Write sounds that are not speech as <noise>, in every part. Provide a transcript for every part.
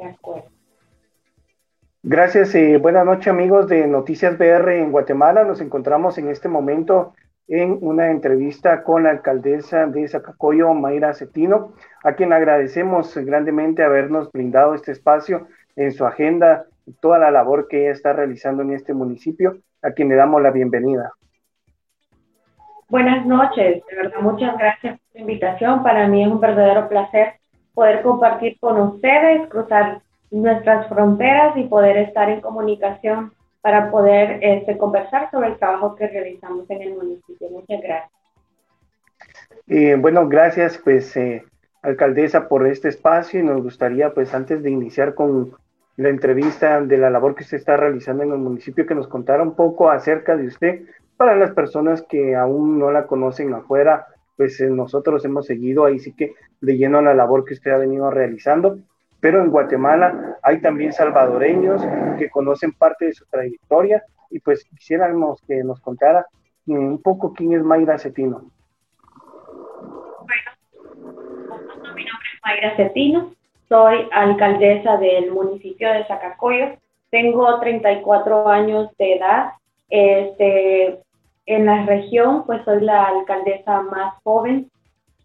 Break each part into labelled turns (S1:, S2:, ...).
S1: De acuerdo.
S2: Gracias, eh, buenas noches amigos de Noticias BR en Guatemala. Nos encontramos en este momento en una entrevista con la alcaldesa de Zacacoyo, Mayra Cetino, a quien agradecemos grandemente habernos brindado este espacio en su agenda y toda la labor que ella está realizando en este municipio, a quien le damos la bienvenida.
S1: Buenas noches, de verdad muchas gracias por la invitación. Para mí es un verdadero placer poder compartir con ustedes, cruzar nuestras fronteras y poder estar en comunicación para poder este, conversar sobre el trabajo que realizamos en el municipio. Muchas gracias.
S2: Eh, bueno, gracias pues eh, alcaldesa por este espacio y nos gustaría pues antes de iniciar con la entrevista de la labor que usted está realizando en el municipio que nos contara un poco acerca de usted para las personas que aún no la conocen afuera, pues eh, nosotros hemos seguido ahí sí que leyendo la labor que usted ha venido realizando pero en Guatemala hay también salvadoreños que conocen parte de su trayectoria y pues quisiéramos que nos contara un poco quién es Mayra Cetino.
S1: Bueno, mi nombre es Mayra Cetino, soy alcaldesa del municipio de Zacacoyo, tengo 34 años de edad, este, en la región pues soy la alcaldesa más joven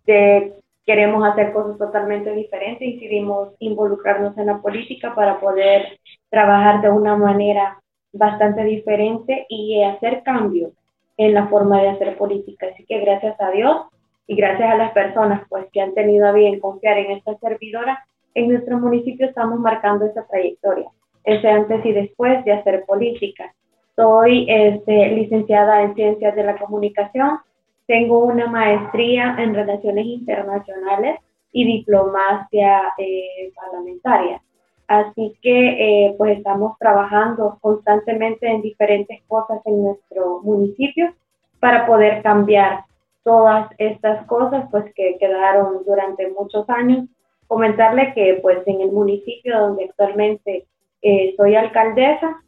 S1: de queremos hacer cosas totalmente diferentes decidimos involucrarnos en la política para poder trabajar de una manera bastante diferente y hacer cambios en la forma de hacer política. Así que gracias a Dios y gracias a las personas pues que han tenido a bien confiar en esta servidora, en nuestro municipio estamos marcando esa trayectoria, ese antes y después de hacer política. Soy este, licenciada en Ciencias de la Comunicación, tengo una maestría en Relaciones Internacionales y diplomacia eh, parlamentaria. Así que eh, pues estamos trabajando constantemente en diferentes cosas en nuestro municipio para poder cambiar todas estas cosas pues que quedaron durante muchos años. Comentarle que pues en el municipio donde actualmente eh, soy alcaldesa,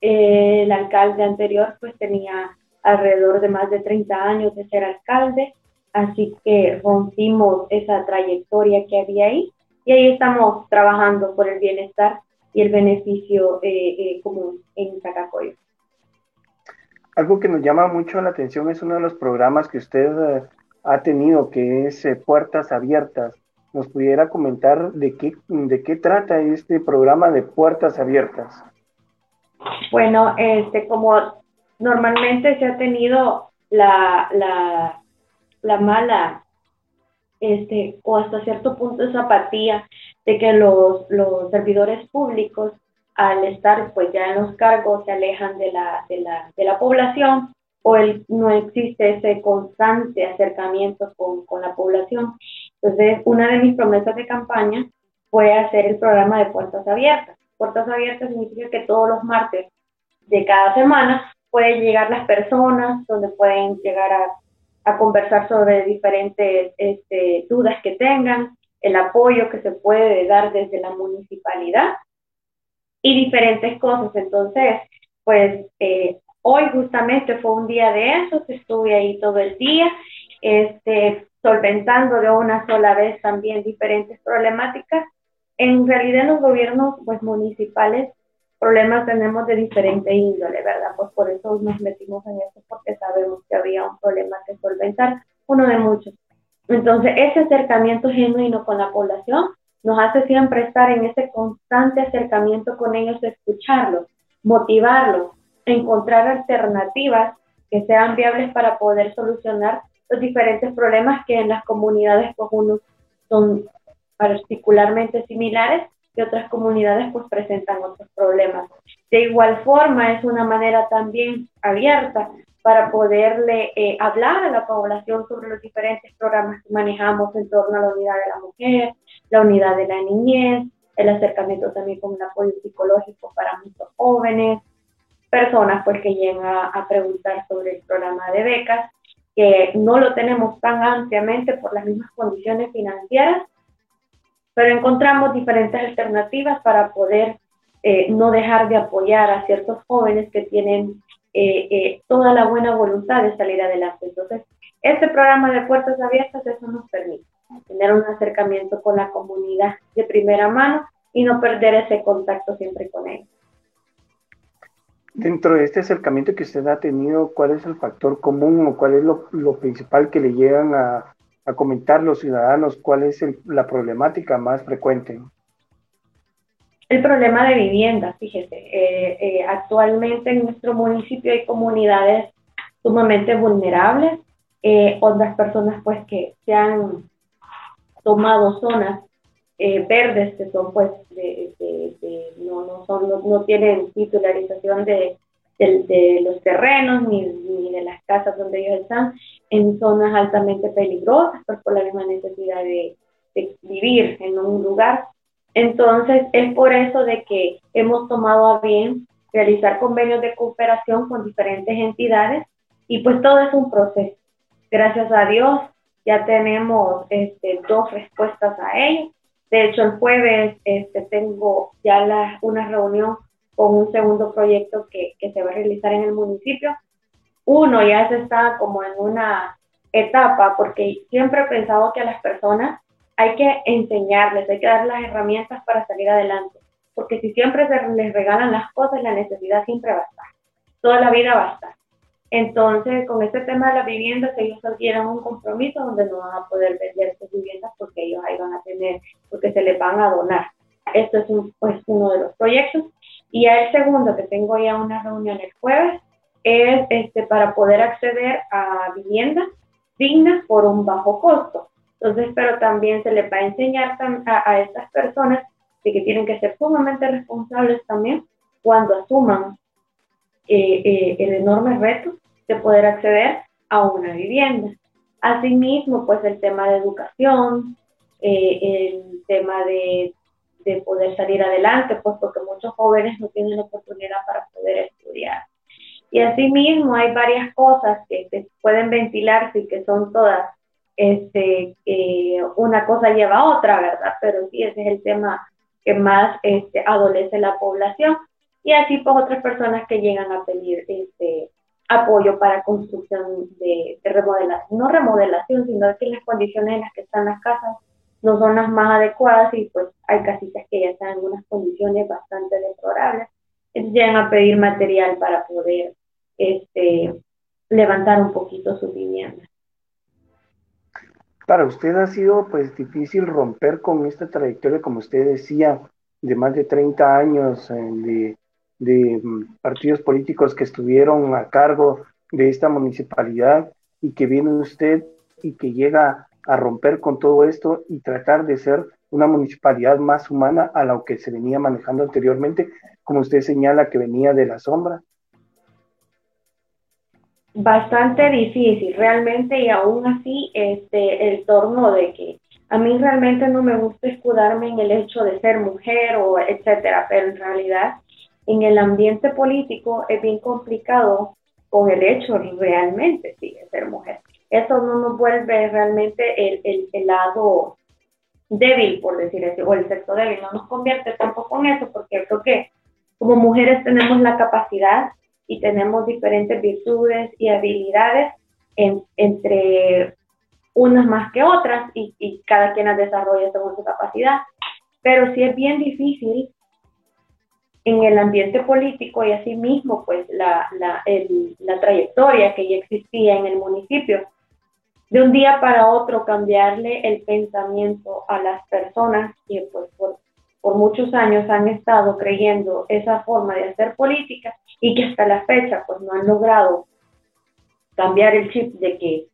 S1: el alcalde anterior pues tenía alrededor de más de 30 años de ser alcalde, así que rompimos esa trayectoria que había ahí y ahí estamos trabajando por el bienestar y el beneficio eh, eh, común en Zacacoyo.
S2: Algo que nos llama mucho la atención es uno de los programas que usted eh, ha tenido, que es Puertas Abiertas. ¿Nos pudiera comentar de qué, de qué trata este programa de Puertas Abiertas?
S1: Bueno, este, como normalmente se ha tenido la, la, la mala, este, o hasta cierto punto esa apatía de que los, los servidores públicos al estar pues ya en los cargos se alejan de la, de la, de la población o el, no existe ese constante acercamiento con, con, la población. Entonces, una de mis promesas de campaña fue hacer el programa de puertas abiertas. Puertas abiertas significa que todos los martes de cada semana pueden llegar las personas, donde pueden llegar a, a conversar sobre diferentes este, dudas que tengan, el apoyo que se puede dar desde la municipalidad y diferentes cosas. Entonces, pues eh, hoy justamente fue un día de eso, estuve ahí todo el día, este, solventando de una sola vez también diferentes problemáticas. En realidad los gobiernos pues, municipales problemas tenemos de diferente índole, ¿verdad? Pues por eso nos metimos en eso, porque sabemos que había un problema que solventar, uno de muchos. Entonces, ese acercamiento genuino con la población nos hace siempre estar en ese constante acercamiento con ellos, escucharlos, motivarlos, encontrar alternativas que sean viables para poder solucionar los diferentes problemas que en las comunidades pues son particularmente similares y otras comunidades pues presentan otros problemas. De igual forma, es una manera también abierta para poderle eh, hablar a la población sobre los diferentes programas que manejamos en torno a la unidad de la mujer, la unidad de la niñez, el acercamiento también con el apoyo psicológico para muchos jóvenes, personas pues que llegan a preguntar sobre el programa de becas, que no lo tenemos tan ampliamente por las mismas condiciones financieras, pero encontramos diferentes alternativas para poder eh, no dejar de apoyar a ciertos jóvenes que tienen eh, eh, toda la buena voluntad de salir adelante. Entonces, este programa de puertas abiertas, eso nos permite tener un acercamiento con la comunidad de primera mano y no perder ese contacto siempre con ellos.
S2: Dentro de este acercamiento que usted ha tenido, ¿cuál es el factor común o cuál es lo, principal que le llegan a, comentar los ciudadanos? ¿Cuál es la problemática más frecuente?
S1: El problema de vivienda, fíjese, eh, eh, actualmente en nuestro municipio hay comunidades sumamente vulnerables, eh, otras personas pues que se han tomado zonas eh, verdes que son pues de, no, no, son, no, tienen titularización de, de, los terrenos ni, ni, de las casas donde ellos están en zonas altamente peligrosas pues, por la misma necesidad de, vivir en un lugar. Entonces es por eso de que hemos tomado a bien realizar convenios de cooperación con diferentes entidades y pues todo es un proceso. Gracias a Dios ya tenemos este, dos respuestas a ello de hecho, el jueves este, tengo ya la, una reunión con un segundo proyecto que, que, se va a realizar en el municipio. Uno ya se está como en una etapa, porque siempre he pensado que a las personas hay que enseñarles, hay que dar las herramientas para salir adelante, porque si siempre se les regalan las cosas, la necesidad siempre va a estar, toda la vida va a estar. Entonces, con este tema de las viviendas, ellos adquieren un compromiso donde no van a poder vender sus viviendas porque ellos ahí van a tener, porque se les van a donar. Esto es pues, uno de los proyectos. Y el segundo, que tengo ya una reunión el jueves, es este, para poder acceder a viviendas dignas por un bajo costo. Entonces, pero también se les va a enseñar a, a estas personas de que tienen que ser sumamente responsables también cuando asuman eh, eh, el enorme reto de poder acceder a una vivienda. Asimismo, pues el tema de educación, eh, el tema de, de, poder salir adelante, pues porque muchos jóvenes no tienen oportunidad para poder estudiar. Y asimismo hay varias cosas que se pueden ventilarse y que son todas, este, una cosa lleva a otra, ¿verdad? Pero sí, ese es el tema que más este, adolece la población y así pues otras personas que llegan a pedir este apoyo para construcción de, remodelación, no remodelación, sino que las condiciones en las que están las casas no son las más adecuadas y pues hay casitas que ya están en unas condiciones bastante deplorables. Entonces llegan a pedir material para poder este, levantar un poquito su vivienda.
S2: Para usted ha sido pues difícil romper con esta trayectoria, como usted decía, de más de 30 años eh, de de mm, partidos políticos que estuvieron a cargo de esta municipalidad y que viene usted y que llega a romper con todo esto y tratar de ser una municipalidad más humana a lo que se venía manejando anteriormente, como usted señala que venía de la sombra?
S1: Bastante difícil, realmente, y aún así, este, el torno de que a mí realmente no me gusta escudarme en el hecho de ser mujer o etcétera, pero en realidad en el ambiente político es bien complicado con el hecho realmente sí, de ser mujer. Eso no nos vuelve realmente el, el, lado débil, por decir así, o el sexo débil, no nos convierte tampoco en eso, porque creo que como mujeres tenemos la capacidad y tenemos diferentes virtudes y habilidades entre unas más que otras y, cada quien las desarrolla según su capacidad. Pero sí es bien difícil en el ambiente político y asimismo pues la, la, la trayectoria que ya existía en el municipio. De un día para otro cambiarle el pensamiento a las personas que pues por, muchos años han estado creyendo esa forma de hacer política y que hasta la fecha pues no han logrado cambiar el chip de que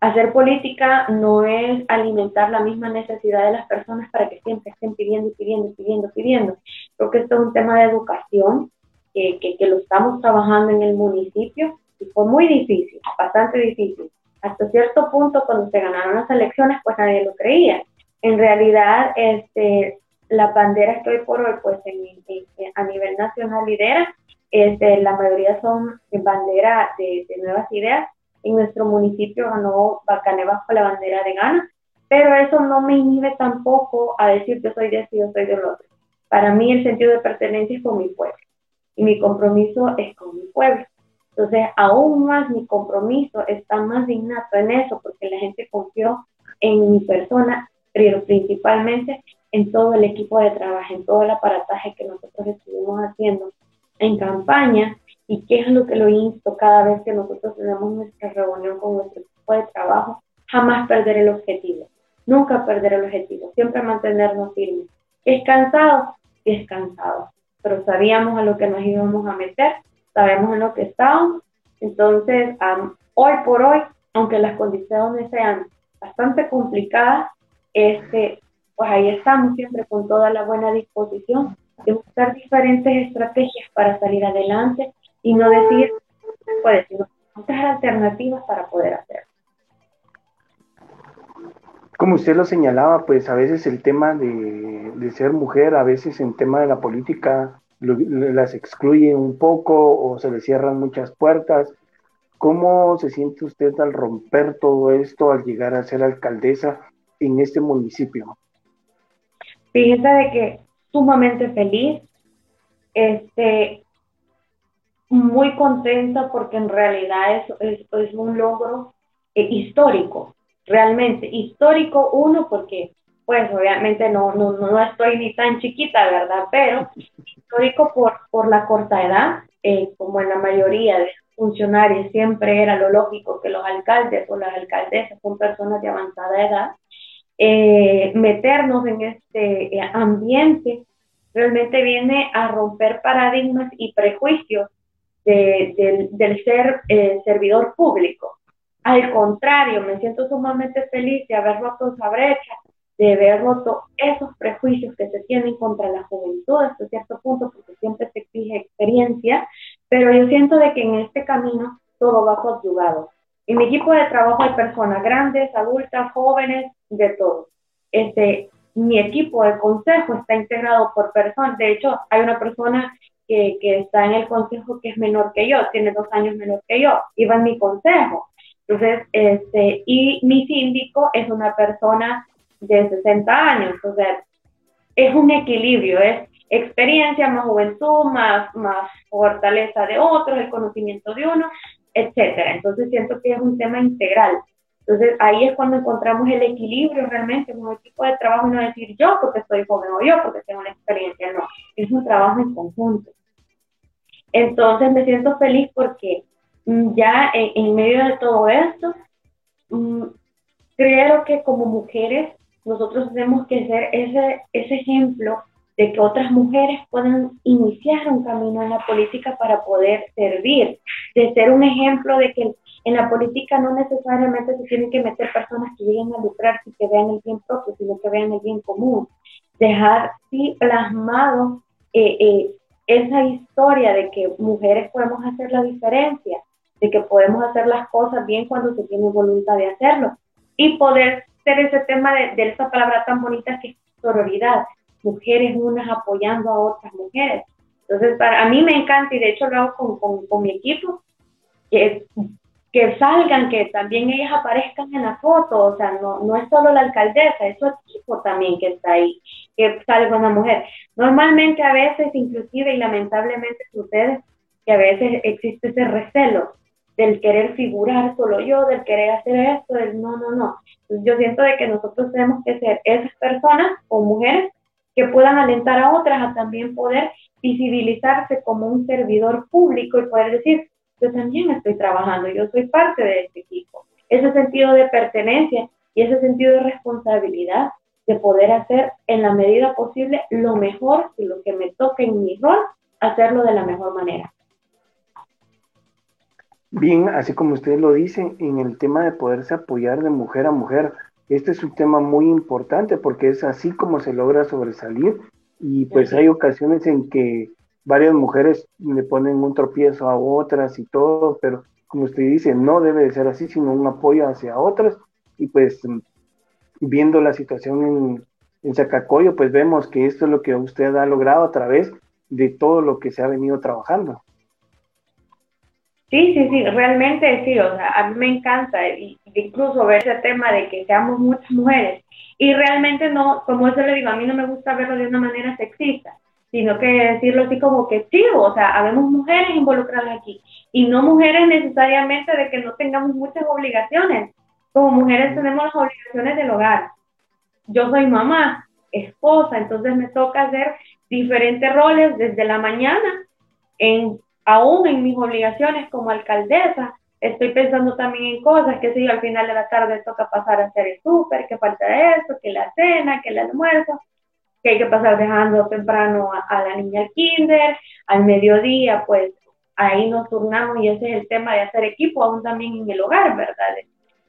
S1: hacer política no es alimentar la misma necesidad de las personas para que siempre estén pidiendo, pidiendo, pidiendo, pidiendo. Creo que esto es un tema de educación que, que, lo estamos trabajando en el municipio y fue muy difícil, bastante difícil. Hasta cierto punto, cuando se ganaron las elecciones, pues nadie lo creía. En realidad, este, las banderas que hoy por hoy, pues a nivel nacional lidera, este, la mayoría son banderas de, de nuevas ideas en nuestro municipio ganó Bacané la bandera de Gana, pero eso no me inhibe tampoco a decir yo soy de y yo soy del otro. Para mí el sentido de pertenencia es con mi pueblo y mi compromiso es con mi pueblo. Entonces, aún más mi compromiso está más innato en eso porque la gente confió en mi persona, pero principalmente en todo el equipo de trabajo, en todo el aparataje que nosotros estuvimos haciendo en campaña y qué es lo que lo insto cada vez que nosotros tenemos nuestra reunión con nuestro equipo de trabajo, jamás perder el objetivo, nunca perder el objetivo, siempre mantenernos firmes. ¿Es cansado? Cansado, pero sabíamos a lo que nos íbamos a meter, sabemos en lo que estábamos, entonces hoy por hoy, aunque las condiciones sean bastante complicadas, este, pues ahí estamos siempre con toda la buena disposición de buscar diferentes estrategias para salir adelante y no decir, puede sino otras alternativas para poder hacerlo.
S2: Como usted lo señalaba, pues a veces el tema de, de ser mujer, a veces en tema de la política las excluye un poco o se le cierran muchas puertas. ¿Cómo se siente usted al romper todo esto, al llegar a ser alcaldesa en este municipio?
S1: Fíjese de que sumamente feliz, este, muy contenta porque en realidad es, es, un logro eh, histórico, realmente histórico uno porque pues obviamente no, no, no estoy ni tan chiquita, ¿verdad? Pero histórico por, por la corta edad, eh, como en la mayoría de funcionarios siempre era lo lógico que los alcaldes o las alcaldesas son personas de avanzada edad, eh, meternos en este eh, ambiente realmente viene a romper paradigmas y prejuicios del ser servidor público. Al contrario, me siento sumamente feliz de haber roto esa brecha, de haber roto esos prejuicios que se tienen contra la juventud hasta cierto punto, porque siempre se exige experiencia, pero yo siento de que en este camino todo va coadyuvado. En mi equipo de trabajo hay personas grandes, adultas, jóvenes, de todo. Este, mi equipo de consejo está integrado por personas, de hecho hay una persona que, que, está en el consejo que es menor que yo, tiene dos años menor que yo, va en mi consejo. Entonces, este, y mi síndico es una persona de 60 años. O sea, es un equilibrio, es experiencia más juventud, más, más fortaleza de otros, el conocimiento de uno, etcétera. Entonces siento que es un tema integral. Entonces ahí es cuando encontramos el equilibrio realmente en un equipo de trabajo, no decir yo porque soy joven o yo porque tengo una experiencia, no, es un trabajo en conjunto. Entonces me siento feliz porque ya en, medio de todo esto, mm, creo que como mujeres nosotros tenemos que ser ese, ese ejemplo de que otras mujeres puedan iniciar un camino en la política para poder servir, de ser un ejemplo de que en la política no necesariamente se tienen que meter personas que lleguen a lucrarse y que vean el bien propio, sino que vean el bien común. Dejar sí plasmado eh, eh, esa historia de que mujeres podemos hacer la diferencia, de que podemos hacer las cosas bien cuando se tiene voluntad de hacerlo y poder ser ese tema de, de esa palabra tan bonita que es sororidad, mujeres unas apoyando a otras mujeres. Entonces, para a mí me encanta y de hecho lo hago con, con, con mi equipo, que, que salgan, que también ellas aparezcan en la foto, o sea, no, no es solo la alcaldesa, es su equipo también que está ahí, que salga una mujer. Normalmente a veces, inclusive y lamentablemente sucede que a veces existe ese recelo del querer figurar solo yo, del querer hacer esto, del no, no, no. yo siento de que nosotros tenemos que ser esas personas o mujeres que puedan alentar a otras a también poder visibilizarse como un servidor público y poder decir, yo también estoy trabajando, yo soy parte de este equipo. Ese sentido de pertenencia y ese sentido de responsabilidad de poder hacer en la medida posible lo mejor y lo que me toque en mi rol, hacerlo de la mejor manera.
S2: Bien, así como ustedes lo dicen, en el tema de poderse apoyar de mujer a mujer, este es un tema muy importante porque es así como se logra sobresalir y pues hay ocasiones en que varias mujeres le ponen un tropiezo a otras y todo, pero como usted dice, no debe de ser así, sino un apoyo hacia otras y pues viendo la situación en, en Zacacoyo, pues vemos que esto es lo que usted ha logrado a través de todo lo que se ha venido trabajando.
S1: Sí, sí, sí, realmente sí, o sea, a mí me encanta y, incluso ver ese tema de que seamos muchas mujeres. Y realmente no, como eso le digo, a mí no me gusta verlo de una manera sexista, sino que decirlo así como que sí, o sea, habemos mujeres involucradas aquí y no mujeres necesariamente de que no tengamos muchas obligaciones, como mujeres tenemos las obligaciones del hogar. Yo soy mamá, esposa, entonces me toca hacer diferentes roles desde la mañana, en, aún en mis obligaciones como alcaldesa, estoy pensando también en cosas, que si al final de la tarde toca pasar a hacer el súper, que falta esto, que la cena, que el almuerzo, que hay que pasar dejando temprano a, la niña al kinder, al mediodía, pues ahí nos turnamos y ese es el tema de hacer equipo, aún también en el hogar, ¿verdad?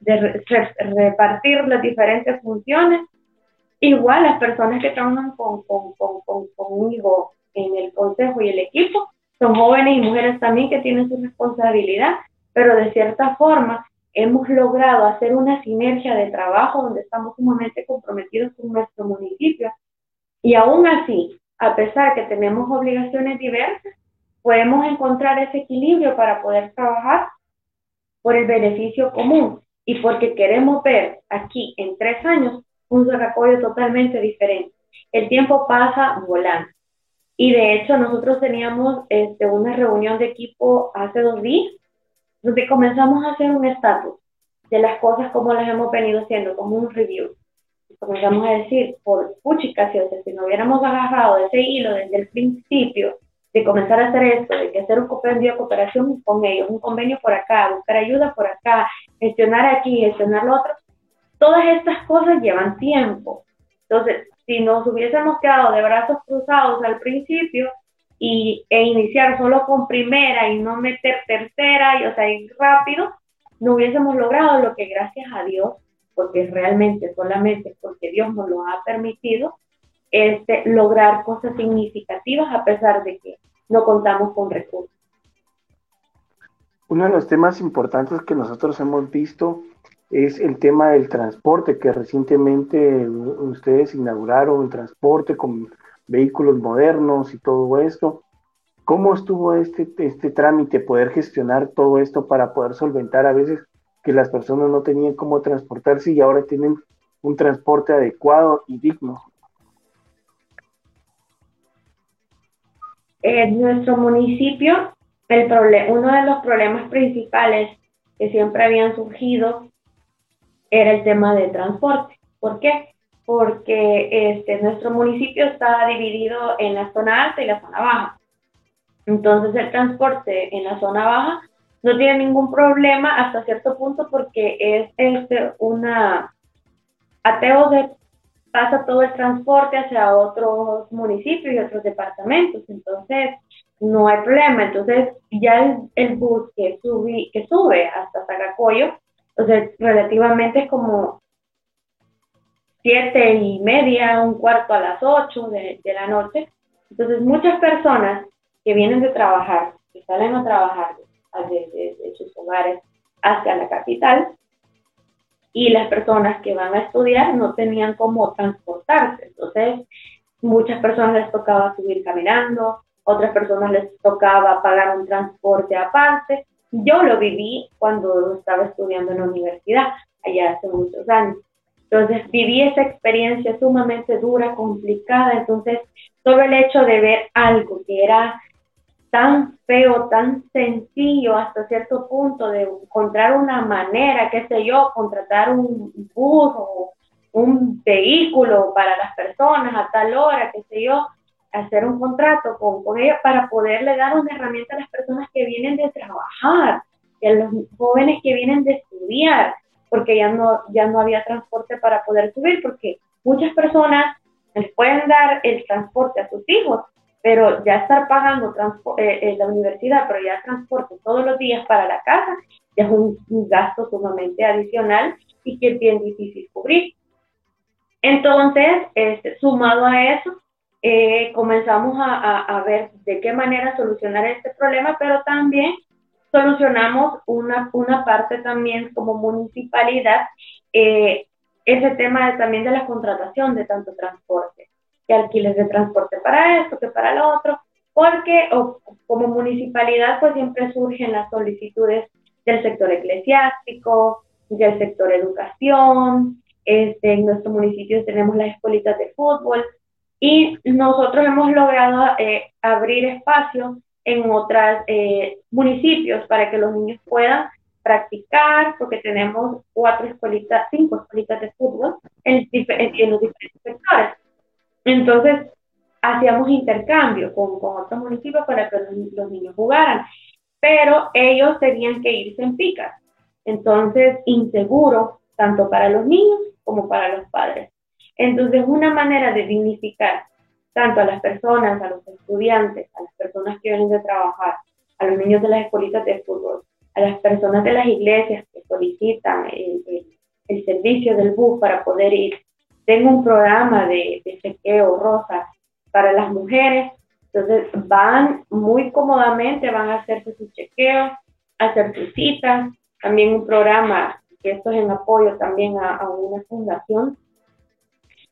S1: De, repartir las diferentes funciones. Igual las personas que trabajan con, con, con, conmigo en el consejo y el equipo son jóvenes y mujeres también que tienen su responsabilidad, pero de cierta forma hemos logrado hacer una sinergia de trabajo donde estamos sumamente comprometidos con nuestro municipio y aún así, a pesar que tenemos obligaciones diversas, podemos encontrar ese equilibrio para poder trabajar por el beneficio común y porque queremos ver aquí en tres años un desarrollo totalmente diferente. El tiempo pasa volando. Y de hecho nosotros teníamos este, una reunión de equipo hace dos días donde comenzamos a hacer un estatus de las cosas como las hemos venido haciendo, como un review comenzamos a decir, por puchica, si no hubiéramos agarrado ese hilo desde el principio, de comenzar a hacer esto, de que hacer un convenio de cooperación con ellos, un convenio por acá, buscar ayuda por acá, gestionar aquí, gestionar lo otro, todas estas cosas llevan tiempo. Entonces, si nos hubiésemos quedado de brazos cruzados al principio y, e iniciar solo con primera y no meter tercera y o sea, ir rápido, no hubiésemos logrado lo que gracias a Dios porque realmente solamente porque Dios nos lo ha permitido, este, lograr cosas significativas a pesar de que no contamos con recursos.
S2: Uno de los temas importantes que nosotros hemos visto es el tema del transporte, que recientemente ustedes inauguraron el transporte con vehículos modernos y todo esto. ¿Cómo estuvo este, este trámite, poder gestionar todo esto para poder solventar a veces que las personas no tenían cómo transportarse y ahora tienen un transporte adecuado y digno.
S1: En nuestro municipio, el uno de los problemas principales que siempre habían surgido era el tema de transporte. ¿Por qué? Porque este, nuestro municipio está dividido en la zona alta y la zona baja. Entonces el transporte en la zona baja no tiene ningún problema hasta cierto punto porque es este, una... Ateo de pasa todo el transporte hacia otros municipios y otros departamentos, entonces no hay problema. Entonces ya el, bus que, que sube hasta Zacacoyo, entonces relativamente es como siete y media, un cuarto a las ocho de, de la noche. Entonces muchas personas que vienen de trabajar, que salen a trabajar desde sus hogares hacia la capital y las personas que van a estudiar no tenían cómo transportarse. Entonces, muchas personas les tocaba subir caminando, otras personas les tocaba pagar un transporte aparte. Yo lo viví cuando estaba estudiando en la universidad, allá hace muchos años. Entonces viví esa experiencia sumamente dura, complicada. Entonces, todo el hecho de ver algo que era tan feo, tan sencillo hasta cierto punto de encontrar una manera, qué sé yo, contratar un bus o un vehículo para las personas a tal hora, qué sé yo, hacer un contrato con, con ellos para poderle dar una herramienta a las personas que vienen de trabajar, a los jóvenes que vienen de estudiar, porque ya no, ya no había transporte para poder subir, porque muchas personas les pueden dar el transporte a sus hijos, pero ya estar pagando eh, en la universidad, pero ya transporte todos los días para la casa, ya es un, gasto sumamente adicional y que es bien difícil cubrir. Entonces, este, sumado a eso, eh, comenzamos a, a, ver de qué manera solucionar este problema, pero también solucionamos una, una parte también como municipalidad, eh, ese tema también de la contratación de tanto transporte que alquiles de transporte para esto, que para lo otro, porque como municipalidad pues siempre surgen las solicitudes del sector eclesiástico, del sector educación, este, en nuestro municipio tenemos las escuelitas de fútbol y nosotros hemos logrado eh, abrir espacio en otros eh, municipios para que los niños puedan practicar, porque tenemos cuatro escuelitas, cinco escuelitas de fútbol en, en los diferentes sectores. Entonces, hacíamos intercambio con, con otros municipios para que los, niños jugaran, pero ellos tenían que irse en picas. Entonces, inseguro tanto para los niños como para los padres. Entonces, una manera de dignificar tanto a las personas, a los estudiantes, a las personas que vienen de trabajar, a los niños de las escuelitas de fútbol, a las personas de las iglesias que solicitan el, servicio del bus para poder ir. Tengo un programa de, chequeo rosa para las mujeres, entonces van muy cómodamente, van a hacerse sus chequeos, hacer sus citas, también un programa, que esto es en apoyo también a, a una fundación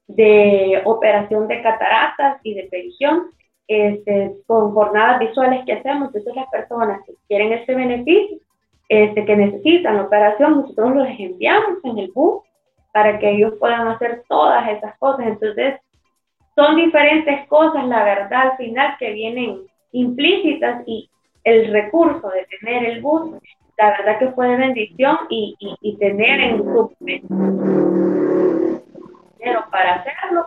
S1: de operación de cataratas y de previsión, este, con jornadas visuales que hacemos. Entonces las personas que quieren ese beneficio, este, que necesitan la operación, nosotros los enviamos en el bus para que ellos puedan hacer todas esas cosas. Entonces, son diferentes cosas, la verdad, al final, que vienen implícitas y el recurso de tener el bus, la verdad que fue de bendición y, y, tener en su dinero para hacerlo,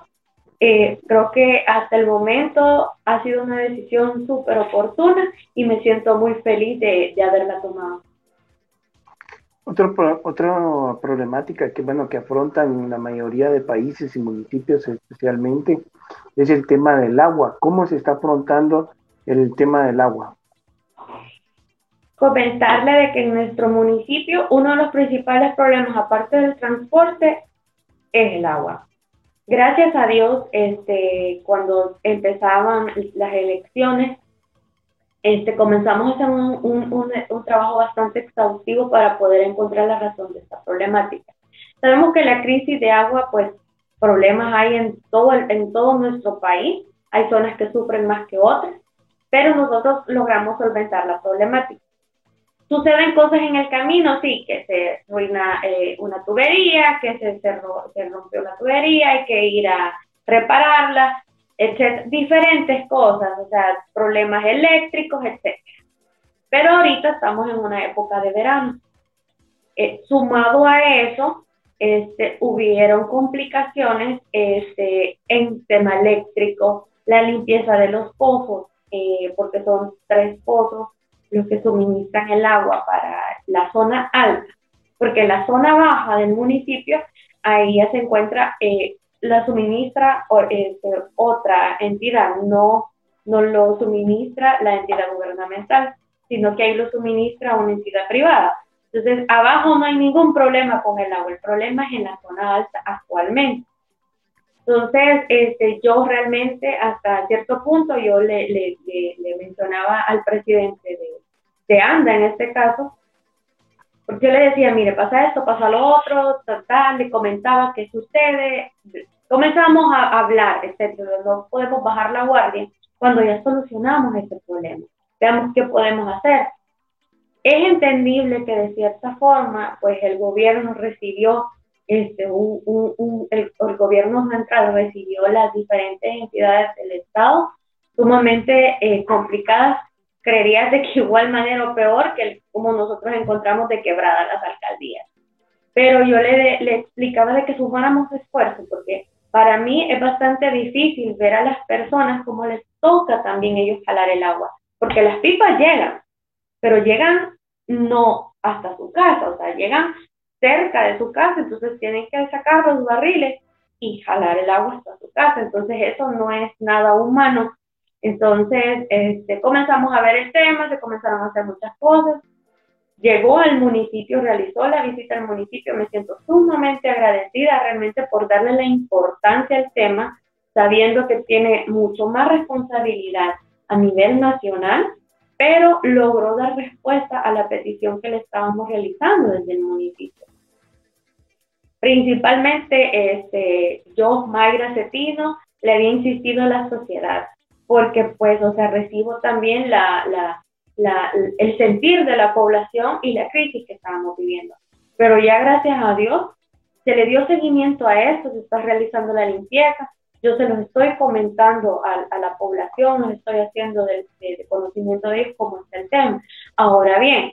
S1: eh, creo que hasta el momento ha sido una decisión súper oportuna y me siento muy feliz de, de haberla tomado.
S2: Otro, otra problemática que, bueno, que afrontan la mayoría de países y municipios especialmente es el tema del agua. ¿Cómo se está afrontando el tema del agua?
S1: Comentarle de que en nuestro municipio uno de los principales problemas, aparte del transporte, es el agua. Gracias a Dios, este, cuando empezaban las elecciones, este, comenzamos a hacer un, trabajo bastante exhaustivo para poder encontrar la razón de esta problemática. Sabemos que la crisis de agua, pues problemas hay en todo, en todo nuestro país, hay zonas que sufren más que otras, pero nosotros logramos solventar la problemática. Suceden cosas en el camino, sí, que se ruina eh, una tubería, que se, se, se rompió la tubería, hay que ir a repararla, diferentes cosas, o sea, problemas eléctricos, etc. Pero ahorita estamos en una época de verano. Eh, sumado a eso, este, hubieron complicaciones este, en tema eléctrico, la limpieza de los pozos, eh, porque son tres pozos los que suministran el agua para la zona alta, porque la zona baja del municipio, ahí ya se encuentra eh, la suministra este, otra entidad, no, no lo suministra la entidad gubernamental, sino que ahí lo suministra una entidad privada. Entonces, abajo no hay ningún problema con el agua, el problema es en la zona alta actualmente. Entonces, este, yo realmente hasta cierto punto, yo le, le, le, mencionaba al presidente de, de, ANDA en este caso, porque yo le decía, mire, pasa esto, pasa lo otro, tal, le comentaba qué sucede, Comenzamos a hablar, etcétera, no podemos bajar la guardia cuando ya solucionamos este problema. Veamos qué podemos hacer. Es entendible que de cierta forma, pues el gobierno recibió, este, un, el, gobierno central recibió las diferentes entidades del Estado sumamente eh, complicadas, creerías de que igual manera o peor que como nosotros encontramos de quebradas las alcaldías. Pero yo le, le explicaba de que sumáramos esfuerzo, porque para mí es bastante difícil ver a las personas como les toca también ellos jalar el agua, porque las pipas llegan, pero llegan no hasta su casa, o sea, llegan cerca de su casa, entonces tienen que sacar los barriles y jalar el agua hasta su casa, entonces eso no es nada humano. Entonces, este, comenzamos a ver el tema, se comenzaron a hacer muchas cosas, llegó al municipio, realizó la visita al municipio, me siento sumamente agradecida realmente por darle la importancia al tema, sabiendo que tiene mucho más responsabilidad a nivel nacional, pero logró dar respuesta a la petición que le estábamos realizando desde el municipio. Principalmente este, yo, Mayra Cetino, le había insistido a la sociedad, porque pues, o sea, recibo también la, la el sentir de la población y la crisis que estábamos viviendo. Pero ya gracias a Dios se le dio seguimiento a esto, se está realizando la limpieza, yo se los estoy comentando a, la población, los estoy haciendo de, conocimiento de ellos cómo está el tema. Ahora bien,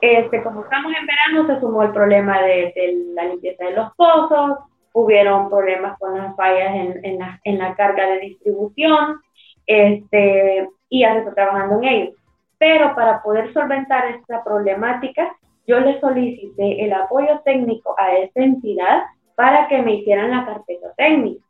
S1: este, como estamos en verano, se sumó el problema de, de la limpieza de los pozos, hubieron problemas con las fallas en, en, la, en la carga de distribución, este, y ya se está trabajando en ello. Pero para poder solventar esta problemática, yo le solicité el apoyo técnico a esa entidad para que me hicieran la carpeta técnica.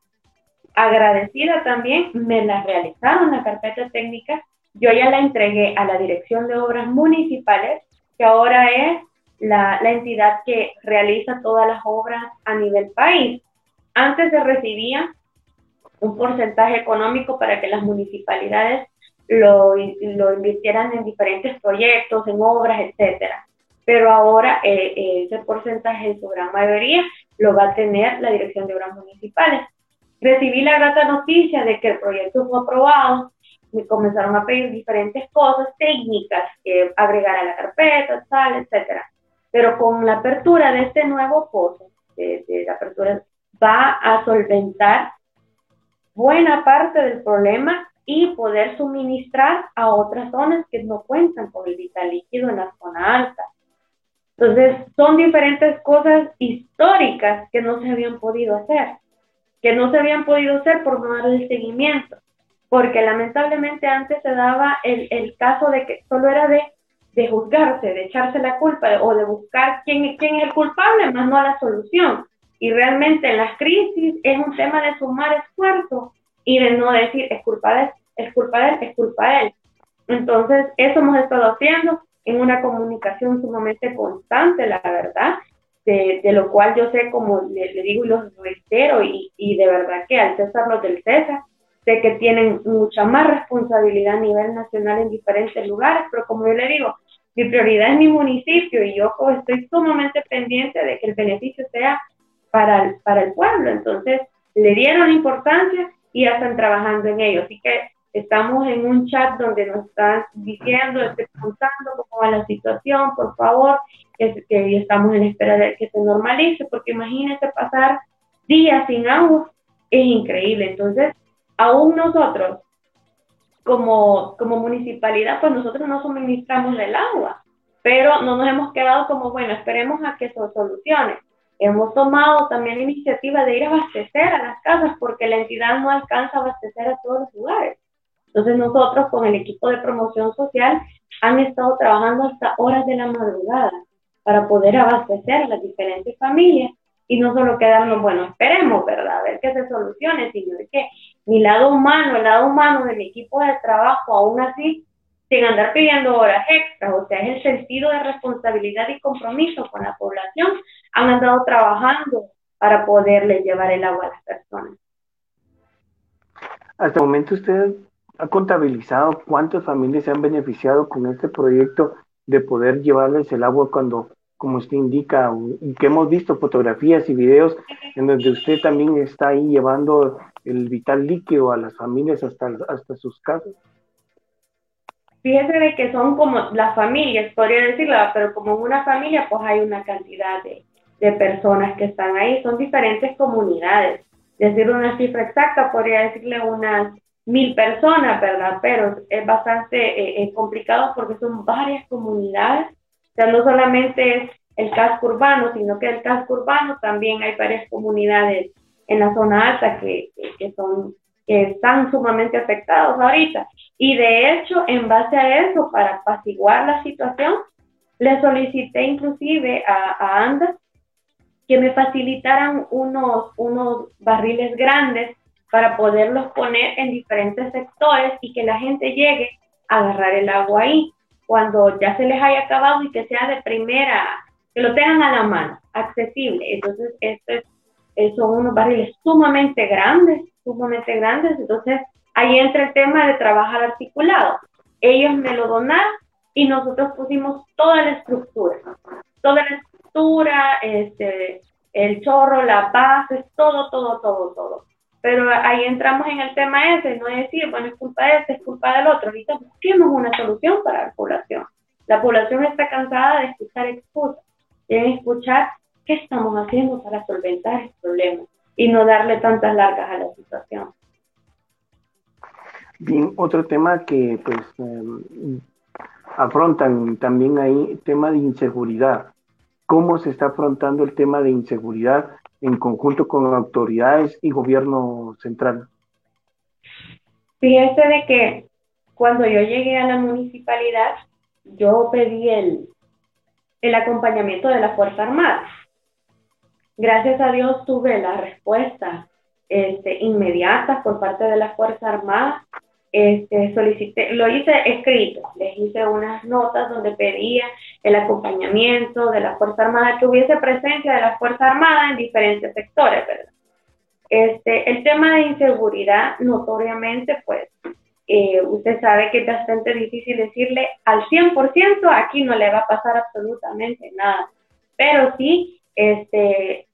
S1: Agradecida también, me la realizaron la carpeta técnica. Yo ya la entregué a la Dirección de Obras Municipales, que ahora es la, la entidad que realiza todas las obras a nivel país. Antes se recibía un porcentaje económico para que las municipalidades lo, lo invirtieran en diferentes proyectos, en obras, etcétera. Pero ahora eh, eh, ese porcentaje en su gran mayoría lo va a tener la Dirección de Obras Municipales. Recibí la grata noticia de que el proyecto fue aprobado, me comenzaron a pedir diferentes cosas técnicas que agregar a la carpeta, tal, etcétera. Pero con la apertura de este nuevo pozo, de, de la apertura, va a solventar buena parte del problema y poder suministrar a otras zonas que no cuentan con el vital líquido en la zona alta. Entonces, son diferentes cosas históricas que no se habían podido hacer, que no se habían podido hacer por no darle seguimiento, porque lamentablemente antes se daba el, el caso de que solo era de, de, juzgarse, de echarse la culpa o de buscar quién, quién es el culpable, más no la solución. Y realmente en las crisis es un tema de sumar esfuerzos y de no decir es culpa de, es culpa de él, es culpa de él. Entonces, eso hemos estado haciendo en una comunicación sumamente constante, la verdad, de, de lo cual yo sé, como le, digo y lo reitero, y, y, de verdad que al César los del César, sé que tienen mucha más responsabilidad a nivel nacional en diferentes lugares, pero como yo le digo, mi prioridad es mi municipio y yo estoy sumamente pendiente de que el beneficio sea para el, para el pueblo. Entonces, le dieron importancia y ya están trabajando en ello. Así que estamos en un chat donde nos están diciendo, preguntando cómo va la situación, por favor, que, que estamos en espera de que se normalice, porque imagínense pasar días sin agua, es increíble. Entonces, aún nosotros, como, como municipalidad, pues nosotros no suministramos el agua, pero no nos hemos quedado como, bueno, esperemos a que se solucione hemos tomado también la iniciativa de ir a abastecer a las casas porque la entidad no alcanza a abastecer a todos los lugares. Entonces nosotros con el equipo de promoción social han estado trabajando hasta horas de la madrugada para poder abastecer a las diferentes familias y no solo quedarnos, bueno, esperemos, ¿verdad? A ver qué se solucione, sino que mi lado humano, el lado humano de mi equipo de trabajo, aún así, sin andar pidiendo horas extras, o sea, es el sentido de responsabilidad y compromiso con la población, han andado trabajando para poderle llevar el agua a las personas.
S2: Hasta el momento usted ha contabilizado cuántas familias se han beneficiado con este proyecto de poder llevarles el agua cuando, como usted indica, y que hemos visto fotografías y videos en donde usted también está ahí llevando el vital líquido a las familias hasta, hasta sus casas?
S1: Fíjese de que son como las familias, podría decirlo, pero como una familia pues hay una cantidad de, de personas que están ahí, son diferentes comunidades. Decir una cifra exacta podría decirle unas mil personas, ¿verdad? Pero es bastante eh, eh, complicado porque son varias comunidades. O sea, no solamente es el casco urbano, sino que el casco urbano también hay varias comunidades en la zona alta que, que son que están sumamente afectados ahorita. Y de hecho, en base a eso, para apaciguar la situación, le solicité inclusive a, a ANDA que me facilitaran unos, unos barriles grandes para poderlos poner en diferentes sectores y que la gente llegue a agarrar el agua ahí cuando ya se les haya acabado y que sea de primera, que lo tengan a la mano, accesible. Entonces, estos son unos barriles sumamente grandes, sumamente grandes. Entonces, ahí entra el tema de trabajar articulado. Ellos me lo donaron y nosotros pusimos toda la estructura, toda la este, el chorro, las bases, todo, todo, todo, todo. Pero ahí entramos en el tema ese, no decir, bueno, es culpa de este, es culpa del otro. Ahorita busquemos una solución para la población. La población está cansada de escuchar excusas, quieren escuchar qué estamos haciendo para solventar el problema y no darle tantas largas a la situación.
S2: Bien, otro tema que pues em, afrontan también ahí, tema de inseguridad. ¿Cómo se está afrontando el tema de inseguridad en conjunto con autoridades y gobierno central?
S1: Fíjese de que cuando yo llegué a la municipalidad, yo pedí el, el acompañamiento de la Fuerza Armada. Gracias a Dios tuve la respuesta este, inmediata por parte de la Fuerza Armada. Este, solicité, lo hice escrito, les hice unas notas donde pedía el acompañamiento de la Fuerza Armada, que hubiese presencia de la Fuerza Armada en diferentes sectores, ¿verdad? Este, el tema de inseguridad, notoriamente, pues, eh, usted sabe que es bastante difícil decirle al 100% aquí no le va a pasar absolutamente nada, pero sí, este,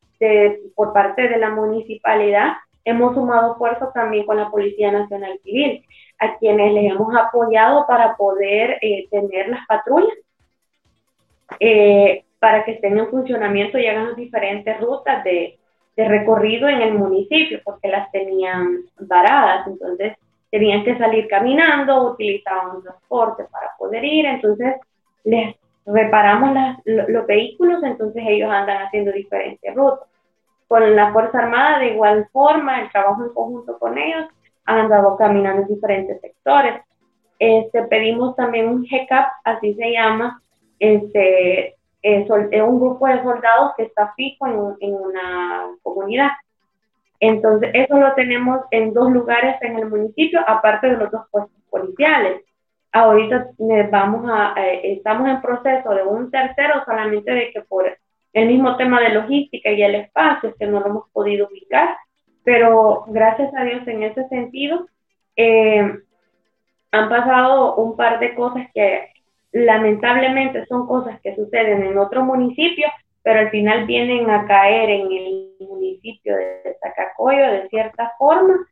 S1: por parte de la municipalidad, hemos sumado fuerza también con la Policía Nacional Civil, a quienes les hemos apoyado para poder eh, tener las patrullas, eh, para que estén en funcionamiento y hagan las diferentes rutas de, recorrido en el municipio, porque las tenían varadas, entonces tenían que salir caminando, utilizaban transporte para poder ir, entonces les reparamos los vehículos, entonces ellos andan haciendo diferentes rutas con la Fuerza Armada, de igual forma, el trabajo en conjunto con ellos, han andado caminando en diferentes sectores. Este, pedimos también un GECAP, así se llama, este, es, un grupo de soldados que está fijo en, en, una comunidad. Entonces, eso lo tenemos en dos lugares en el municipio, aparte de los dos puestos policiales. Ahorita vamos a, eh, estamos en proceso de un tercero, solamente de que por el mismo tema de logística y el espacio, que no lo hemos podido ubicar, pero gracias a Dios en ese sentido eh, han pasado un par de cosas que lamentablemente son cosas que suceden en otro municipio, pero al final vienen a caer en el municipio de Zacacoyo de cierta forma,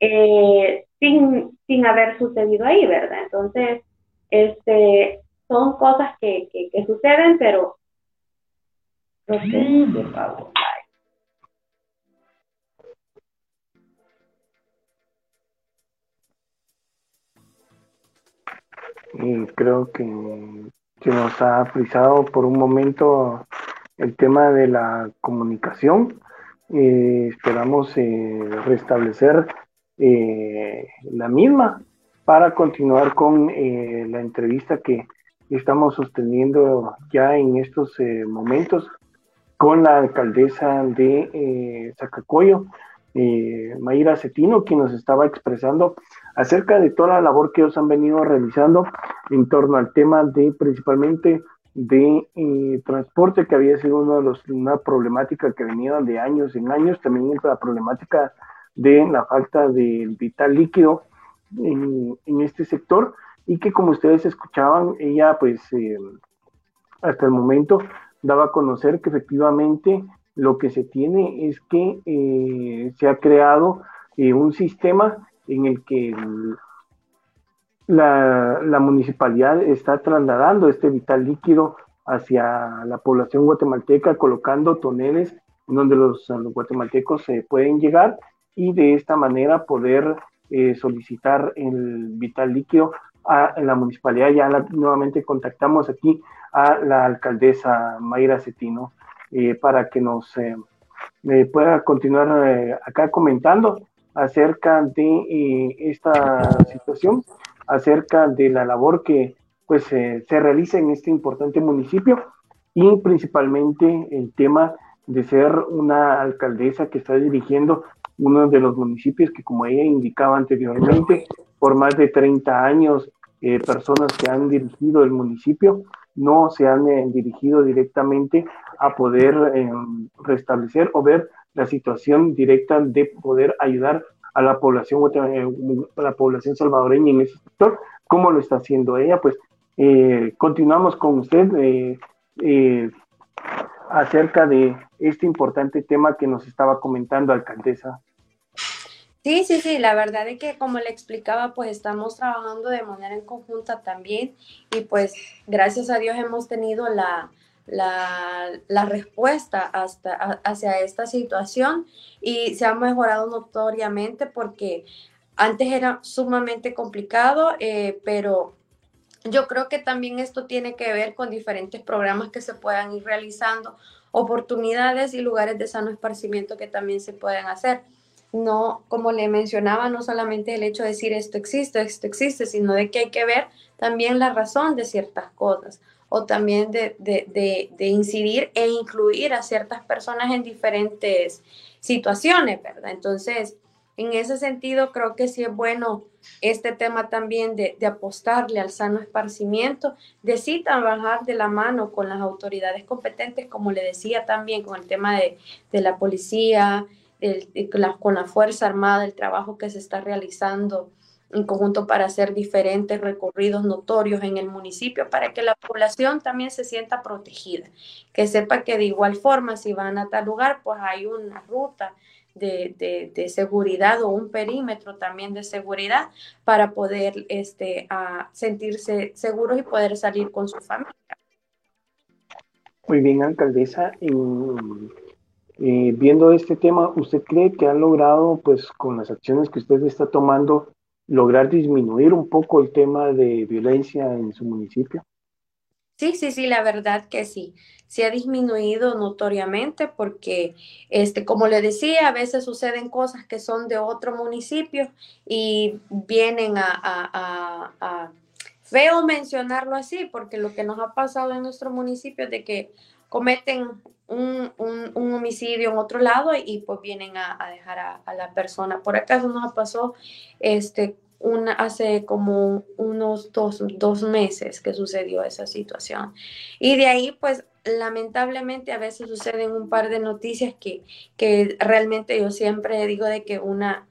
S1: eh, sin, sin haber sucedido ahí, ¿verdad? Entonces, este, son cosas que, que, que suceden, pero
S2: y creo que se nos ha frisado por un momento el tema de la comunicación. Eh, esperamos eh, restablecer eh, la misma para continuar con la entrevista que estamos sosteniendo ya en estos momentos con la alcaldesa de eh, Zacacoyo, eh, Mayra Cetino, quien nos estaba expresando acerca de toda la labor que ellos han venido realizando en torno al tema de principalmente de eh, transporte, que había sido uno de los, una problemática que venía de años en años, también la problemática de la falta de vital líquido en, en este sector y que como ustedes escuchaban, ella pues hasta el momento daba a conocer que efectivamente lo que se tiene es que eh, se ha creado eh, un sistema en el que la, municipalidad está trasladando este vital líquido hacia la población guatemalteca, colocando toneles donde los, guatemaltecos se pueden llegar y de esta manera poder eh, solicitar el vital líquido a la municipalidad. Ya nuevamente contactamos aquí a la alcaldesa Mayra Cetino eh, para que nos eh, eh, pueda continuar acá comentando acerca de esta situación, acerca de la labor que pues se realiza en este importante municipio y principalmente el tema de ser una alcaldesa que está dirigiendo uno de los municipios que como ella indicaba anteriormente, por más de 30 años, personas que han dirigido el municipio no se han eh, dirigido directamente a poder eh, restablecer o ver la situación directa de poder ayudar a la población eh, a la población salvadoreña en ese sector, como lo está haciendo ella, pues continuamos con usted acerca de este importante tema que nos estaba comentando, alcaldesa.
S3: Sí, sí, sí, la verdad es que como le explicaba, pues estamos trabajando de manera en conjunta también y pues gracias a Dios hemos tenido la, la, respuesta hasta, hacia esta situación y se ha mejorado notoriamente porque antes era sumamente complicado, eh, pero yo creo que también esto tiene que ver con diferentes programas que se puedan ir realizando
S1: oportunidades y lugares de sano esparcimiento que también se pueden hacer. No, como le mencionaba, no solamente el hecho de decir esto existe, esto existe, sino de que hay que ver también la razón de ciertas cosas o también de, de, de, incidir e incluir a ciertas personas en diferentes situaciones, ¿verdad? Entonces, en ese sentido, creo que sí es bueno este tema también de, de, apostarle al sano esparcimiento, de sí trabajar de la mano con las autoridades competentes, como le decía también, con el tema de, de la policía, el, con la Fuerza Armada, el trabajo que se está realizando en conjunto para hacer diferentes recorridos notorios en el municipio para que la población también se sienta protegida, que sepa que de igual forma si van a tal lugar, pues hay una ruta de, de, seguridad o un perímetro también de seguridad para poder este, sentirse seguros y poder salir con su familia.
S2: Muy bien, alcaldesa. Eh, viendo este tema, ¿usted cree que ha logrado, pues, con las acciones que usted está tomando, lograr disminuir un poco el tema de violencia en su municipio?
S1: Sí, sí, sí, la verdad que sí. Se ha disminuido notoriamente porque, este, como le decía, a veces suceden cosas que son de otro municipio y vienen a, a, a, feo mencionarlo así, porque lo que nos ha pasado en nuestro municipio es de que cometen un, un, un homicidio en otro lado y, pues vienen a, a dejar a, la persona. Por acaso nos pasó este, una, hace como unos dos, dos, meses que sucedió esa situación. Y de ahí, pues, lamentablemente a veces suceden un par de noticias que, que realmente yo siempre digo de que una,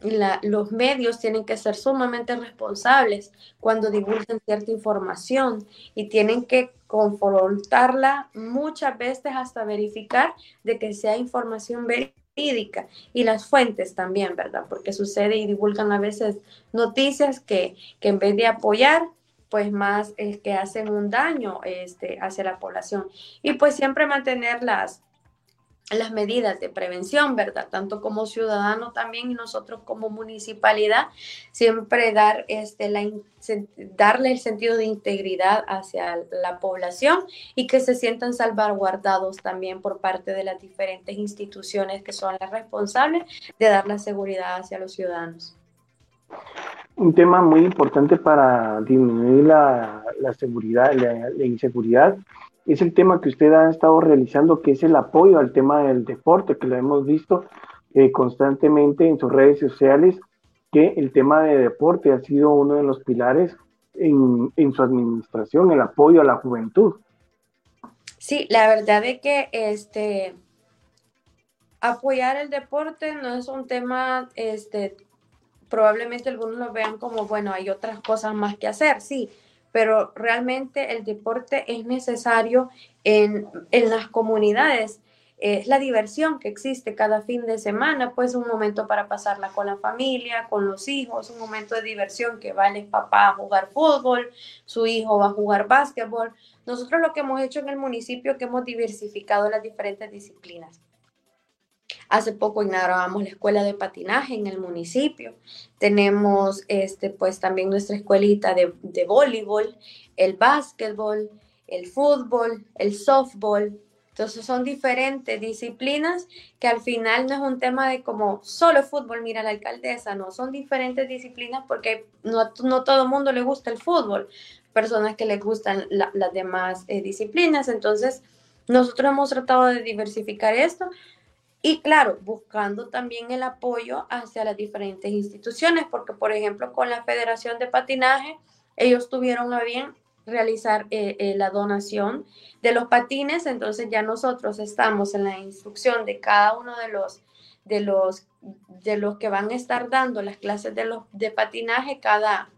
S1: la, los medios tienen que ser sumamente responsables cuando divulgan cierta información y tienen que confrontarla muchas veces hasta verificar de que sea información verídica y las fuentes también, ¿verdad? Porque sucede y divulgan a veces noticias que, que en vez de apoyar, pues más es que hacen un daño este, hacia la población. Y pues siempre mantener las, las medidas de prevención, ¿verdad? Tanto como ciudadano también y nosotros como municipalidad, siempre dar este, la, darle el sentido de integridad hacia la población y que se sientan salvaguardados también por parte de las diferentes instituciones que son las responsables de dar la seguridad hacia los ciudadanos.
S2: Un tema muy importante para disminuir la, la seguridad, la, la inseguridad es el tema que usted ha estado realizando, que es el apoyo al tema del deporte, que lo hemos visto eh, constantemente en sus redes sociales, que el tema de deporte ha sido uno de los pilares en, su administración, el apoyo a la juventud.
S1: Sí, la verdad es que este apoyar el deporte no es un tema, este, probablemente algunos lo vean como, bueno, hay otras cosas más que hacer, sí, pero realmente el deporte es necesario en, las comunidades. Es la diversión que existe cada fin de semana, pues un momento para pasarla con la familia, con los hijos, un momento de diversión que va el papá a jugar fútbol, su hijo va a jugar básquetbol. Nosotros lo que hemos hecho en el municipio es que hemos diversificado las diferentes disciplinas. Hace poco inaugurábamos la escuela de patinaje en el municipio. Tenemos este, pues también nuestra escuelita de, de voleibol, el básquetbol, el fútbol, el softball. Entonces son diferentes disciplinas que al final no es un tema de como solo fútbol, mira la alcaldesa, no, son diferentes disciplinas porque no, no todo el mundo le gusta el fútbol, personas que les gustan las demás eh, disciplinas. Entonces nosotros hemos tratado de diversificar esto y claro, buscando también el apoyo hacia las diferentes instituciones, porque por ejemplo con la Federación de Patinaje, ellos tuvieron a bien realizar eh, eh, la donación de los patines, entonces ya nosotros estamos en la instrucción de cada uno de los de los de los que van a estar dando las clases de los de patinaje, cada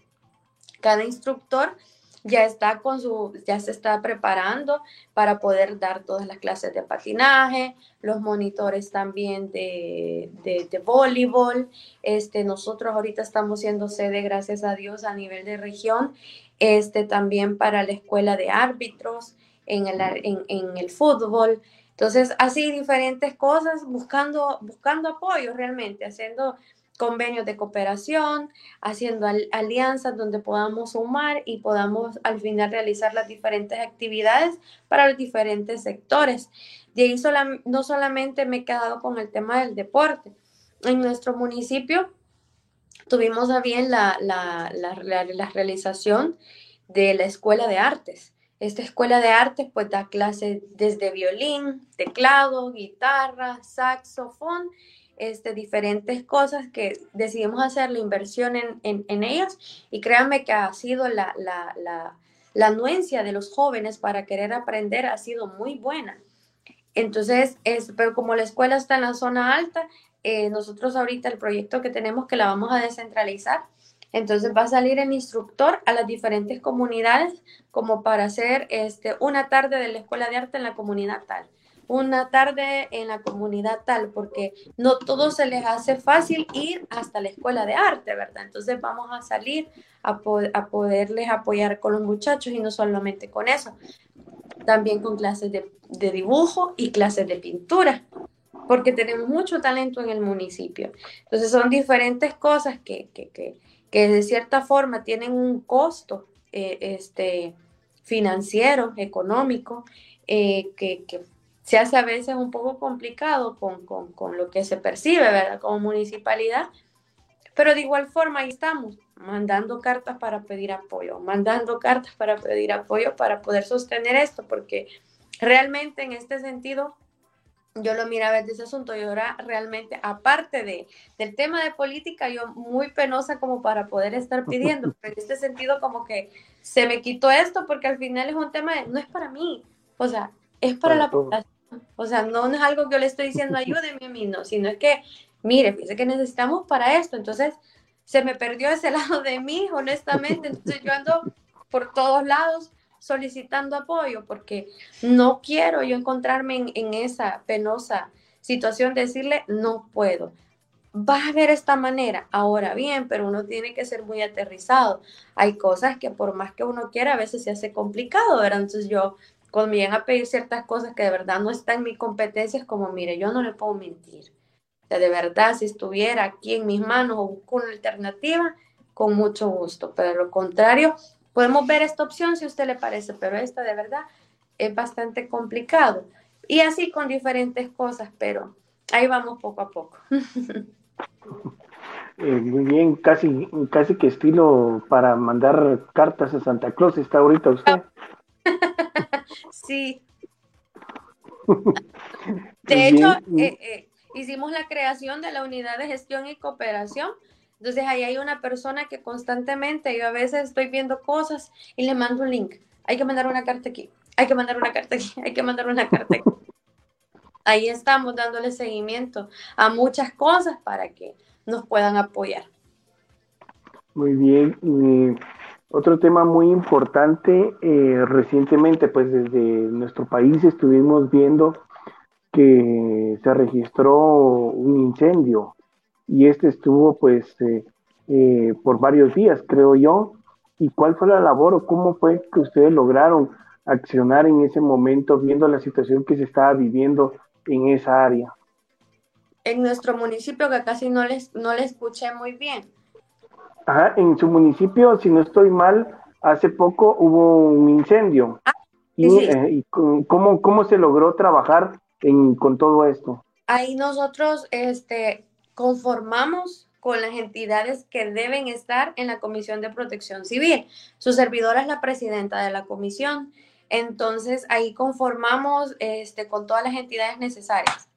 S1: cada instructor ya está con su, ya se está preparando para poder dar todas las clases de patinaje, los monitores también de, de, voleibol. Este, nosotros ahorita estamos siendo sede, gracias a Dios, a nivel de región, este, también para la escuela de árbitros en el, en, el fútbol. Entonces, así diferentes cosas, buscando, buscando apoyo realmente, haciendo convenios de cooperación, haciendo alianzas donde podamos sumar y podamos al final realizar las diferentes actividades para los diferentes sectores. De ahí no solamente me he quedado con el tema del deporte. En nuestro municipio tuvimos a bien la, la, la, realización de la escuela de artes. Esta escuela de artes pues da clases desde violín, teclado, guitarra, saxofón, este, diferentes cosas que decidimos hacer la inversión en, en, ellas. Y créanme que ha sido la, la, la, la anuencia de los jóvenes para querer aprender ha sido muy buena. Entonces, es, pero como la escuela está en la zona alta, eh, nosotros ahorita el proyecto que tenemos que la vamos a descentralizar, entonces va a salir el instructor a las diferentes comunidades como para hacer este, una tarde de la escuela de arte en la comunidad tal, una tarde en la comunidad tal, porque no todo se les hace fácil ir hasta la escuela de arte, ¿verdad? Entonces vamos a salir a, a poderles apoyar con los muchachos y no solamente con eso, también con clases de, de dibujo y clases de pintura porque tenemos mucho talento en el municipio. Entonces son diferentes cosas que, que, que, que de cierta forma tienen un costo eh, este, financiero, económico, eh, que, se hace a veces un poco complicado con, con, con, lo que se percibe, ¿verdad? Como municipalidad, pero de igual forma ahí estamos, mandando cartas para pedir apoyo, mandando cartas para pedir apoyo para poder sostener esto, porque realmente en este sentido yo lo miraba desde ese asunto y ahora realmente, aparte de, del tema de política, yo muy penosa como para poder estar <laughs> pidiendo, pero en este sentido como que se me quitó esto porque al final es un tema de, no es para mí, o sea, es para, la población, o sea, no, es algo que yo le estoy diciendo ayúdeme a mí, no, sino es que, mire, fíjese que necesitamos para esto, entonces se me perdió ese <laughs> lado de mí, honestamente, entonces yo ando por todos lados solicitando apoyo, porque no quiero yo encontrarme en, esa penosa situación de decirle, no puedo. Va a ver esta manera, ahora bien, pero uno tiene que ser muy aterrizado. Hay cosas que por más que uno quiera, a veces se hace complicado, ¿verdad? Entonces yo, cuando me vienen a pedir ciertas cosas que de verdad no están en mi competencia, es como, mire, yo no le puedo mentir. O sea, de verdad, si estuviera aquí en mis manos o busco una alternativa, con mucho gusto, pero lo contrario, Podemos ver esta opción si a usted le parece, pero esta de verdad es bastante complicado. Y así con diferentes cosas, pero ahí vamos poco a poco. <laughs>
S2: Eh, muy bien, casi, casi que estilo para mandar cartas a Santa Claus está ahorita usted. <laughs>
S1: sí. <laughs> De hecho, eh, eh, hicimos la creación de la unidad de gestión y cooperación entonces ahí hay una persona que constantemente, yo a veces estoy viendo cosas y le mando un link. Hay que mandar una carta aquí, hay que mandar una carta aquí, hay que mandar una carta aquí. Ahí estamos dándole seguimiento a muchas cosas para que nos puedan apoyar.
S2: Muy bien. Otro tema muy importante, eh, recientemente, pues desde nuestro país estuvimos viendo que se registró un incendio y este estuvo pues eh, eh, por varios días, creo yo. ¿Y cuál fue la labor o cómo fue que ustedes lograron accionar en ese momento viendo la situación que se estaba viviendo en esa área?
S1: En nuestro municipio, que casi no les, no le escuché muy bien.
S2: Ajá, en su municipio, si no estoy mal, hace poco hubo un incendio. Ah, y, eh, ¿cómo, ¿cómo, se logró trabajar en, con todo esto?
S1: Ahí nosotros este, conformamos con las entidades que deben estar en la Comisión de Protección Civil. Su servidora es la presidenta de la comisión. Entonces, ahí conformamos este, con todas las entidades necesarias.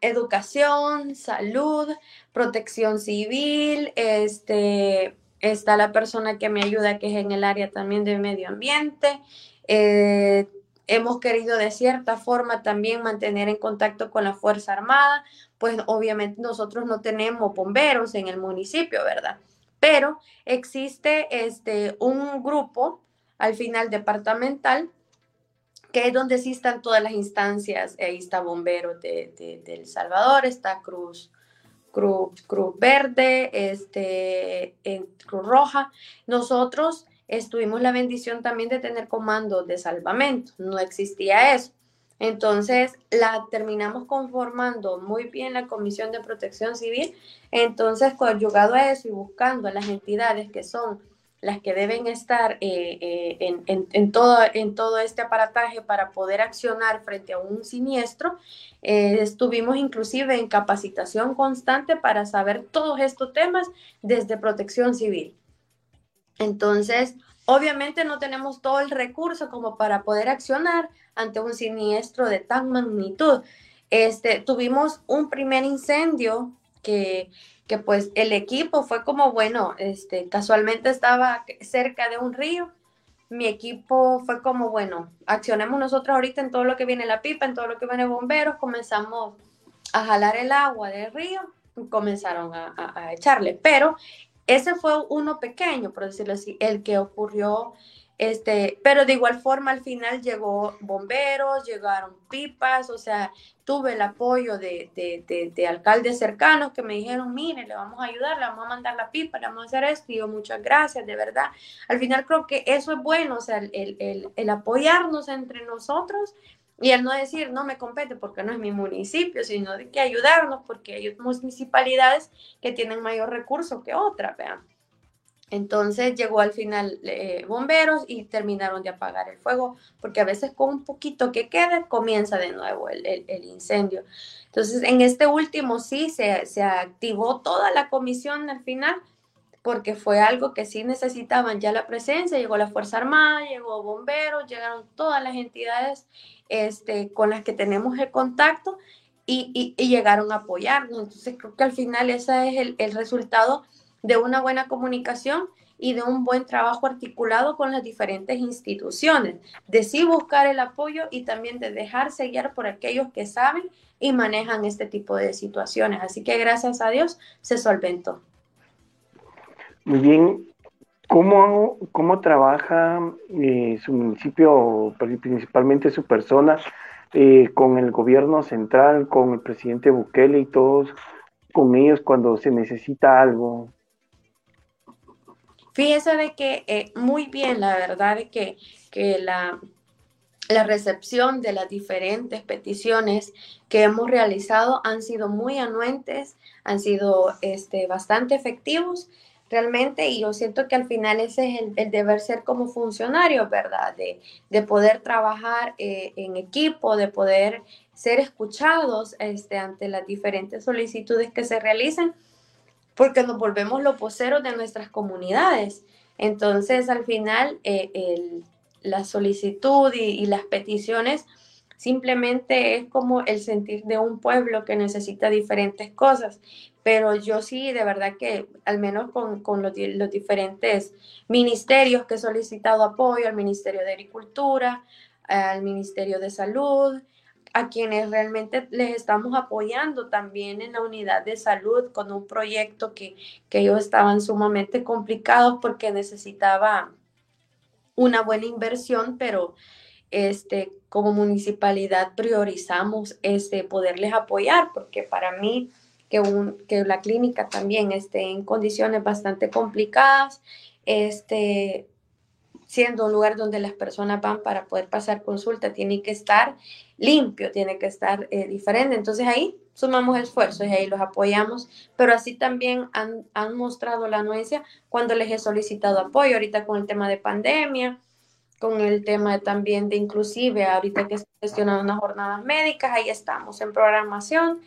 S1: Educación, salud, protección civil, este, está la persona que me ayuda, que es en el área también de medio ambiente. Eh, hemos querido de cierta forma también mantener en contacto con la Fuerza Armada pues obviamente nosotros no tenemos bomberos en el municipio, ¿verdad? Pero existe este, un grupo al final departamental que es donde sí están todas las instancias. Ahí está Bomberos de, El Salvador, está Cruz, Cruz, Cruz Verde, este, Cruz Roja. Nosotros tuvimos la bendición también de tener comandos de salvamento. No existía eso. Entonces, la terminamos conformando muy bien la Comisión de Protección Civil. Entonces, conjugado a eso y buscando a las entidades que son las que deben estar eh, eh, en, todo, este aparataje para poder accionar frente a un siniestro. estuvimos inclusive en capacitación constante para saber todos estos temas desde protección civil. Entonces, obviamente no tenemos todo el recurso como para poder accionar ante un siniestro de tan magnitud. Este, tuvimos un primer incendio que que pues el equipo fue como, bueno, este, casualmente estaba cerca de un río. Mi equipo fue como, bueno, accionemos nosotros ahorita en todo lo que viene la pipa, en todo lo que viene bomberos, comenzamos a jalar el agua del río comenzaron a, a echarle. Pero ese fue uno pequeño, por decirlo así, el que ocurrió este, pero de igual forma al final llegó bomberos, llegaron pipas, o sea, tuve el apoyo de, de, alcaldes cercanos que me dijeron, mire, le vamos a ayudar, le vamos a mandar la pipa, le vamos a hacer esto, y yo muchas gracias, de verdad. Al final creo que eso es bueno, o sea, el, el apoyarnos entre nosotros y el no decir, no me compete porque no es mi municipio, sino de que ayudarnos porque hay municipalidades que tienen mayor recurso que otras, vean. Entonces llegó al final eh, bomberos y terminaron de apagar el fuego, porque a veces con un poquito que quede comienza de nuevo el, incendio. Entonces en este último sí se, se, activó toda la comisión al final, porque fue algo que sí necesitaban ya la presencia, llegó la Fuerza Armada, llegó bomberos, llegaron todas las entidades este, con las que tenemos el contacto y, y, llegaron a apoyarnos. Entonces creo que al final ese es el, el resultado de una buena comunicación y de un buen trabajo articulado con las diferentes instituciones, de sí buscar el apoyo y también de dejarse guiar por aquellos que saben y manejan este tipo de situaciones. Así que gracias a Dios se solventó.
S2: Muy bien. ¿Cómo, cómo trabaja eh, su municipio, principalmente su persona, eh, con el gobierno central, con el presidente Bukele y todos, con ellos cuando se necesita algo?
S1: Fíjese de que eh, muy bien, la verdad es que, que la, la recepción de las diferentes peticiones que hemos realizado han sido muy anuentes, han sido este, bastante efectivos realmente y yo siento que al final ese es el, deber ser como funcionario, ¿verdad? De, de poder trabajar eh, en equipo, de poder ser escuchados este, ante las diferentes solicitudes que se realizan porque nos volvemos los voceros de nuestras comunidades. Entonces, al final, eh, la solicitud y, las peticiones simplemente es como el sentir de un pueblo que necesita diferentes cosas. Pero yo sí, de verdad que al menos con, los, los, diferentes ministerios que he solicitado apoyo, al Ministerio de Agricultura, al Ministerio de Salud, a quienes realmente les estamos apoyando también en la unidad de salud con un proyecto que, ellos estaban sumamente complicados porque necesitaba una buena inversión, pero este, como municipalidad priorizamos este, poderles apoyar porque para mí que, un, que la clínica también esté en condiciones bastante complicadas, este, siendo un lugar donde las personas van para poder pasar consulta, tiene que estar limpio, tiene que estar eh, diferente. Entonces ahí sumamos esfuerzos y ahí los apoyamos, pero así también han, han, mostrado la anuencia cuando les he solicitado apoyo, ahorita con el tema de pandemia, con el tema también de inclusive, ahorita que se gestionando unas jornadas médicas, ahí estamos en programación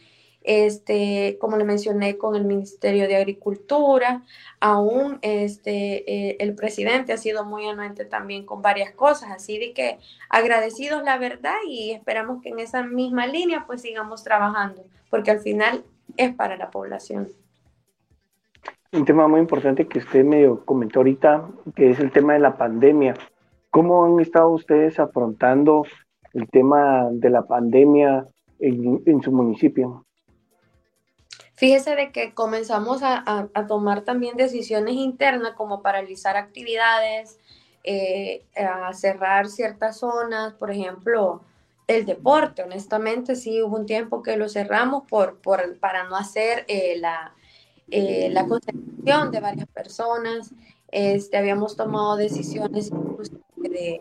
S1: este, como le mencioné, con el Ministerio de Agricultura, aún este, eh, el presidente ha sido muy anuente también con varias cosas, así de que agradecidos la verdad y esperamos que en esa misma línea pues sigamos trabajando, porque al final es para la población.
S2: Un tema muy importante que usted me comentó ahorita, que es el tema de la pandemia. ¿Cómo han estado ustedes afrontando el tema de la pandemia en su municipio?
S1: Fíjese de que comenzamos a, tomar también decisiones internas como paralizar actividades, eh, a cerrar ciertas zonas, por ejemplo, el deporte, honestamente sí hubo un tiempo que lo cerramos por, por para no hacer eh, la, eh, la concentración de varias personas. Este, habíamos tomado decisiones de,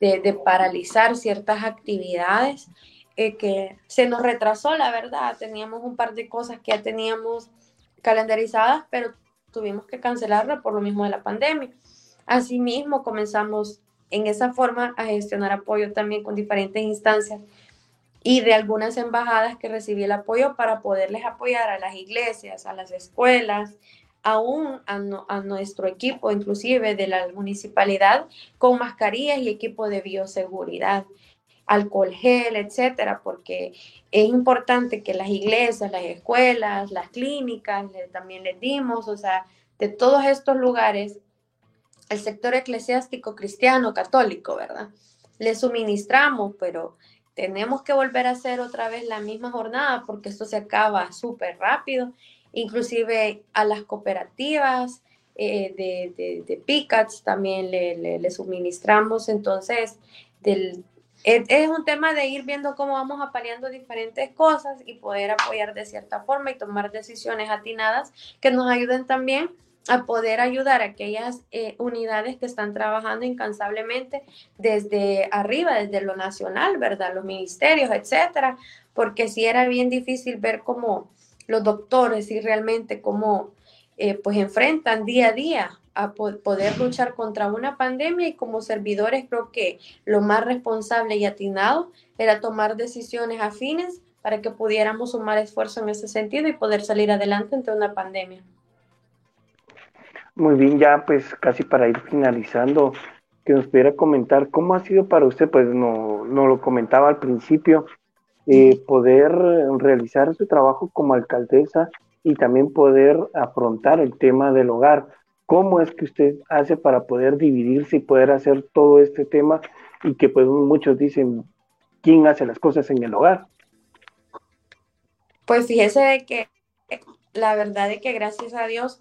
S1: de, de paralizar ciertas actividades eh, que se nos retrasó, la verdad. Teníamos un par de cosas que ya teníamos calendarizadas, pero tuvimos que cancelarla por lo mismo de la pandemia. Asimismo, comenzamos en esa forma a gestionar apoyo también con diferentes instancias y de algunas embajadas que recibí el apoyo para poderles apoyar a las iglesias, a las escuelas, aún a, a, nuestro equipo, inclusive de la municipalidad, con mascarillas y equipo de bioseguridad, alcohol gel, etcétera, porque es importante que las iglesias, las escuelas, las clínicas, también les dimos, o sea, de todos estos lugares, el sector eclesiástico cristiano, católico, ¿verdad? Le suministramos, pero tenemos que volver a hacer otra vez la misma jornada porque esto se acaba súper rápido, inclusive a las cooperativas eh, de, de, PICATS también le, le, suministramos, entonces del, es, un tema de ir viendo cómo vamos apaleando diferentes cosas y poder apoyar de cierta forma y tomar decisiones atinadas que nos ayuden también a poder ayudar a aquellas eh, unidades que están trabajando incansablemente desde arriba, desde lo nacional, ¿verdad? Los ministerios, etcétera, porque si era bien difícil ver cómo los doctores y realmente cómo eh, pues enfrentan día a día a poder luchar contra una pandemia y como servidores creo que lo más responsable y atinado era tomar decisiones afines para que pudiéramos sumar esfuerzo en ese sentido y poder salir adelante ante una pandemia.
S2: Muy bien, ya pues casi para ir finalizando, que nos pudiera comentar cómo ha sido para usted, pues no, no lo comentaba al principio, eh, poder realizar su trabajo como alcaldesa y también poder afrontar el tema del hogar. ¿Cómo es que usted hace para poder dividirse y poder hacer todo este tema? Y que pues muchos dicen, ¿quién hace las cosas en el hogar?
S1: Pues fíjese que la verdad es que gracias a Dios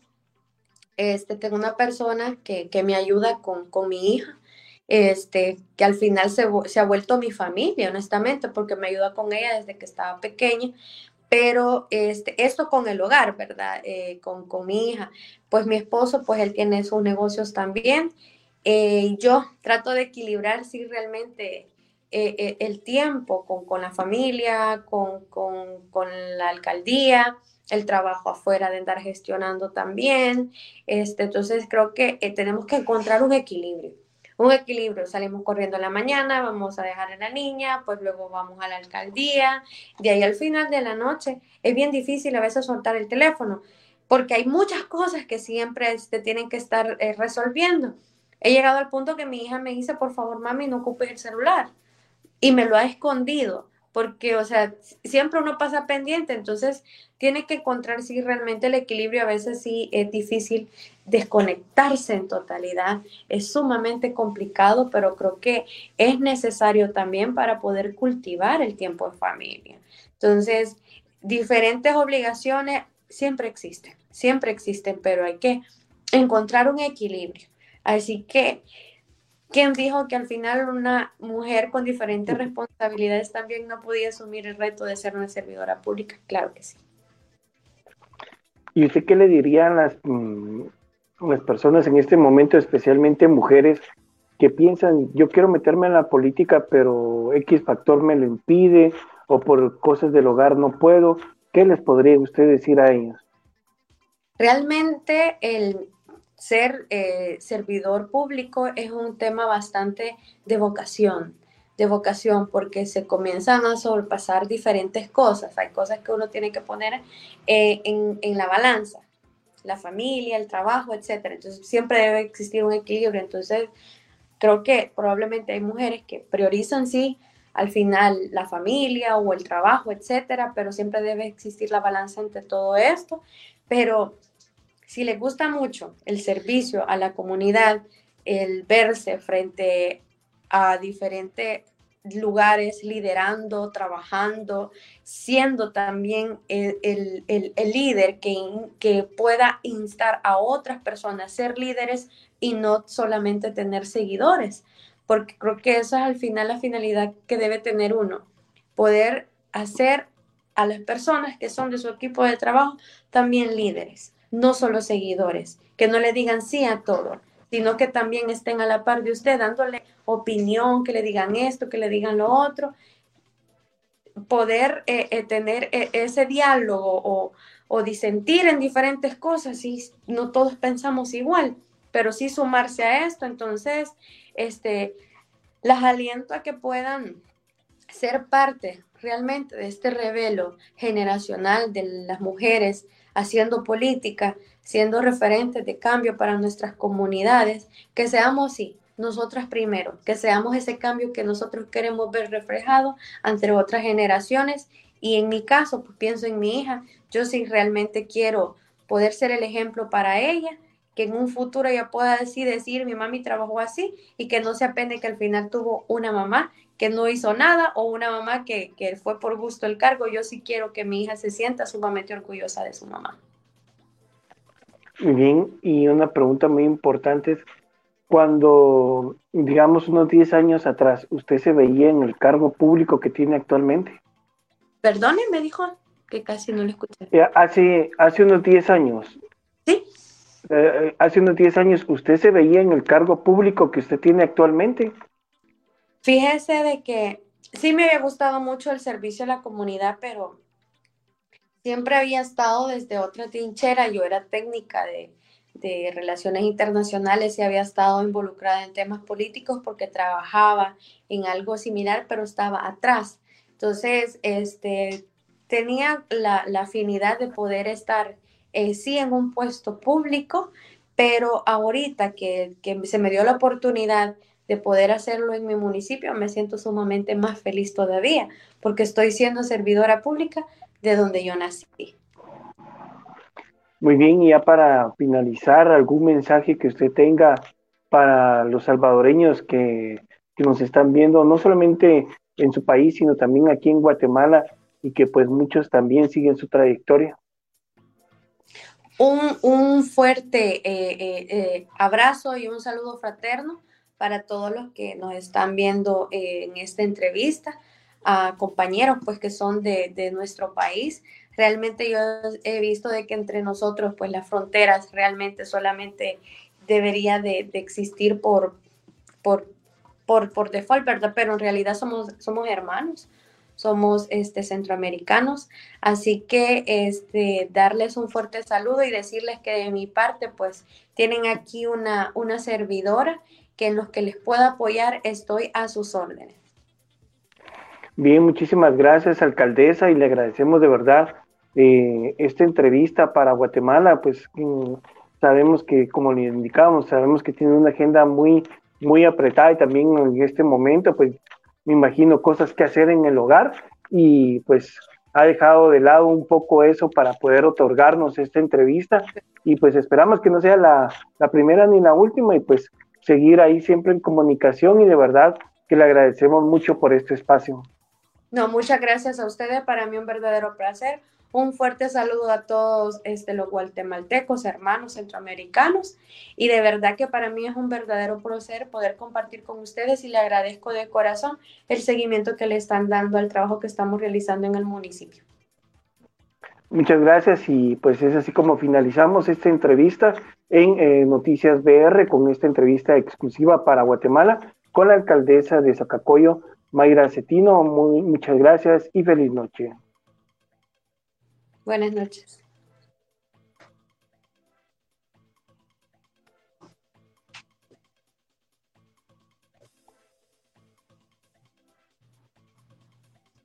S1: este, tengo una persona que, me ayuda con, mi hija, este, que al final se, ha vuelto mi familia, honestamente, porque me ayuda con ella desde que estaba pequeña. Pero este, esto con el hogar, ¿verdad? Eh, con, mi hija. Pues mi esposo, pues él tiene sus negocios también. Eh, yo trato de equilibrar, sí, realmente eh, el tiempo con, con la familia, con, con, con la alcaldía, el trabajo afuera de andar gestionando también. Este, entonces creo que eh, tenemos que encontrar un equilibrio. Un equilibrio, salimos corriendo en la mañana, vamos a dejar a la niña, pues luego vamos a la alcaldía, de ahí al final de la noche es bien difícil a veces soltar el teléfono, porque hay muchas cosas que siempre se este, tienen que estar eh, resolviendo. He llegado al punto que mi hija me dice, por favor, mami, no ocupes el celular. Y me lo ha escondido porque, o sea, siempre uno pasa pendiente, entonces tiene que encontrar si realmente el equilibrio a veces sí es difícil desconectarse en totalidad, es sumamente complicado, pero creo que es necesario también para poder cultivar el tiempo de familia. Entonces, diferentes obligaciones siempre existen, siempre existen, pero hay que encontrar un equilibrio. Así que ¿Quién dijo que al final una mujer con diferentes responsabilidades también no podía asumir el reto de ser una servidora pública? Claro que sí.
S2: ¿Y usted qué le diría a las, mm, las personas en este momento, especialmente mujeres, que piensan, yo quiero meterme en la política, pero X factor me lo impide, o por cosas del hogar no puedo? ¿Qué les podría usted decir a ellos?
S1: Realmente el, ser eh, servidor público es un tema bastante de vocación, de vocación, porque se comienzan a sobrepasar diferentes cosas. Hay cosas que uno tiene que poner eh, en, la balanza, la familia, el trabajo, etc. Entonces siempre debe existir un equilibrio. Entonces creo que probablemente hay mujeres que priorizan, sí, al final la familia o el trabajo, etcétera, pero siempre debe existir la balanza entre todo esto. Pero si le gusta mucho el servicio a la comunidad, el verse frente a diferentes lugares, liderando, trabajando, siendo también el, líder que, que, pueda instar a otras personas a ser líderes y no solamente tener seguidores, porque creo que esa es al final la finalidad que debe tener uno, poder hacer a las personas que son de su equipo de trabajo también líderes no solo seguidores, que no le digan sí a todo, sino que también estén a la par de usted dándole opinión, que le digan esto, que le digan lo otro. Poder eh, eh, tener eh, ese diálogo o, disentir en diferentes cosas y no todos pensamos igual. pero sí sumarse a esto. Entonces, este, las aliento a que puedan ser parte realmente de este revelo generacional de las mujeres haciendo política, siendo referentes de cambio para nuestras comunidades, que seamos, sí, nosotras primero, que seamos ese cambio que nosotros queremos ver reflejado ante otras generaciones. Y en mi caso, pues pienso en mi hija, yo sí realmente quiero poder ser el ejemplo para ella, que en un futuro ella pueda decir, decir, mi mami trabajó así y que no se apene que al final tuvo una mamá que no hizo nada o una mamá que, que fue por gusto el cargo. Yo sí quiero que mi hija se sienta sumamente orgullosa de su mamá.
S2: Muy bien, y una pregunta muy importante es, cuando, digamos, unos 10 años atrás, ¿usted se veía en el cargo público que tiene actualmente?
S1: Perdone, me dijo que casi no le escuché.
S2: Hace, hace unos 10 años.
S1: Sí.
S2: Eh, hace unos 10 años, ¿usted se veía en el cargo público que usted tiene actualmente?
S1: Fíjese de que sí me había gustado mucho el servicio a la comunidad, pero siempre había estado desde otra trinchera. Yo era técnica de, de relaciones internacionales y había estado involucrada en temas políticos porque trabajaba en algo similar, pero estaba atrás. Entonces, este, tenía la, afinidad de poder estar, eh, sí, en un puesto público, pero ahorita que, que se me dio la oportunidad de poder hacerlo en mi municipio, me siento sumamente más feliz todavía, porque estoy siendo servidora pública de donde yo nací.
S2: Muy bien, y ya para finalizar, algún mensaje que usted tenga para los salvadoreños que, nos están viendo, no solamente en su país, sino también aquí en Guatemala, y que pues muchos también siguen su trayectoria.
S1: Un, fuerte eh, eh, eh, abrazo y un saludo fraterno para todos los que nos están viendo en esta entrevista, a compañeros pues que son de, de nuestro país realmente yo he visto de que entre nosotros, pues las fronteras realmente solamente debería de, existir por, por, por, por, default, ¿verdad? Pero en realidad somos, somos hermanos, somos este, centroamericanos, así que este, darles un fuerte saludo y decirles que de mi parte, pues tienen aquí una, una servidora que en los que les pueda apoyar estoy a sus órdenes.
S2: Bien, muchísimas gracias, alcaldesa, y le agradecemos de verdad eh, esta entrevista para Guatemala, pues mm, sabemos que, como le indicábamos, sabemos que tiene una agenda muy, muy apretada y también en este momento, pues me imagino cosas que hacer en el hogar y pues ha dejado de lado un poco eso para poder otorgarnos esta entrevista y pues esperamos que no sea la, primera ni la última y pues seguir ahí siempre en comunicación y de verdad que le agradecemos mucho por este espacio.
S1: No, muchas gracias a ustedes, para mí un verdadero placer. Un fuerte saludo a todos este, los guatemaltecos, hermanos centroamericanos. Y de verdad que para mí es un verdadero placer poder compartir con ustedes y le agradezco de corazón el seguimiento que le están dando al trabajo que estamos realizando en el municipio.
S2: Muchas gracias y pues es así como finalizamos esta entrevista en eh, Noticias BR con esta entrevista exclusiva para Guatemala con la alcaldesa de Zacacoyo, Mayra Cetino. Muchas gracias y feliz noche.
S1: Buenas noches.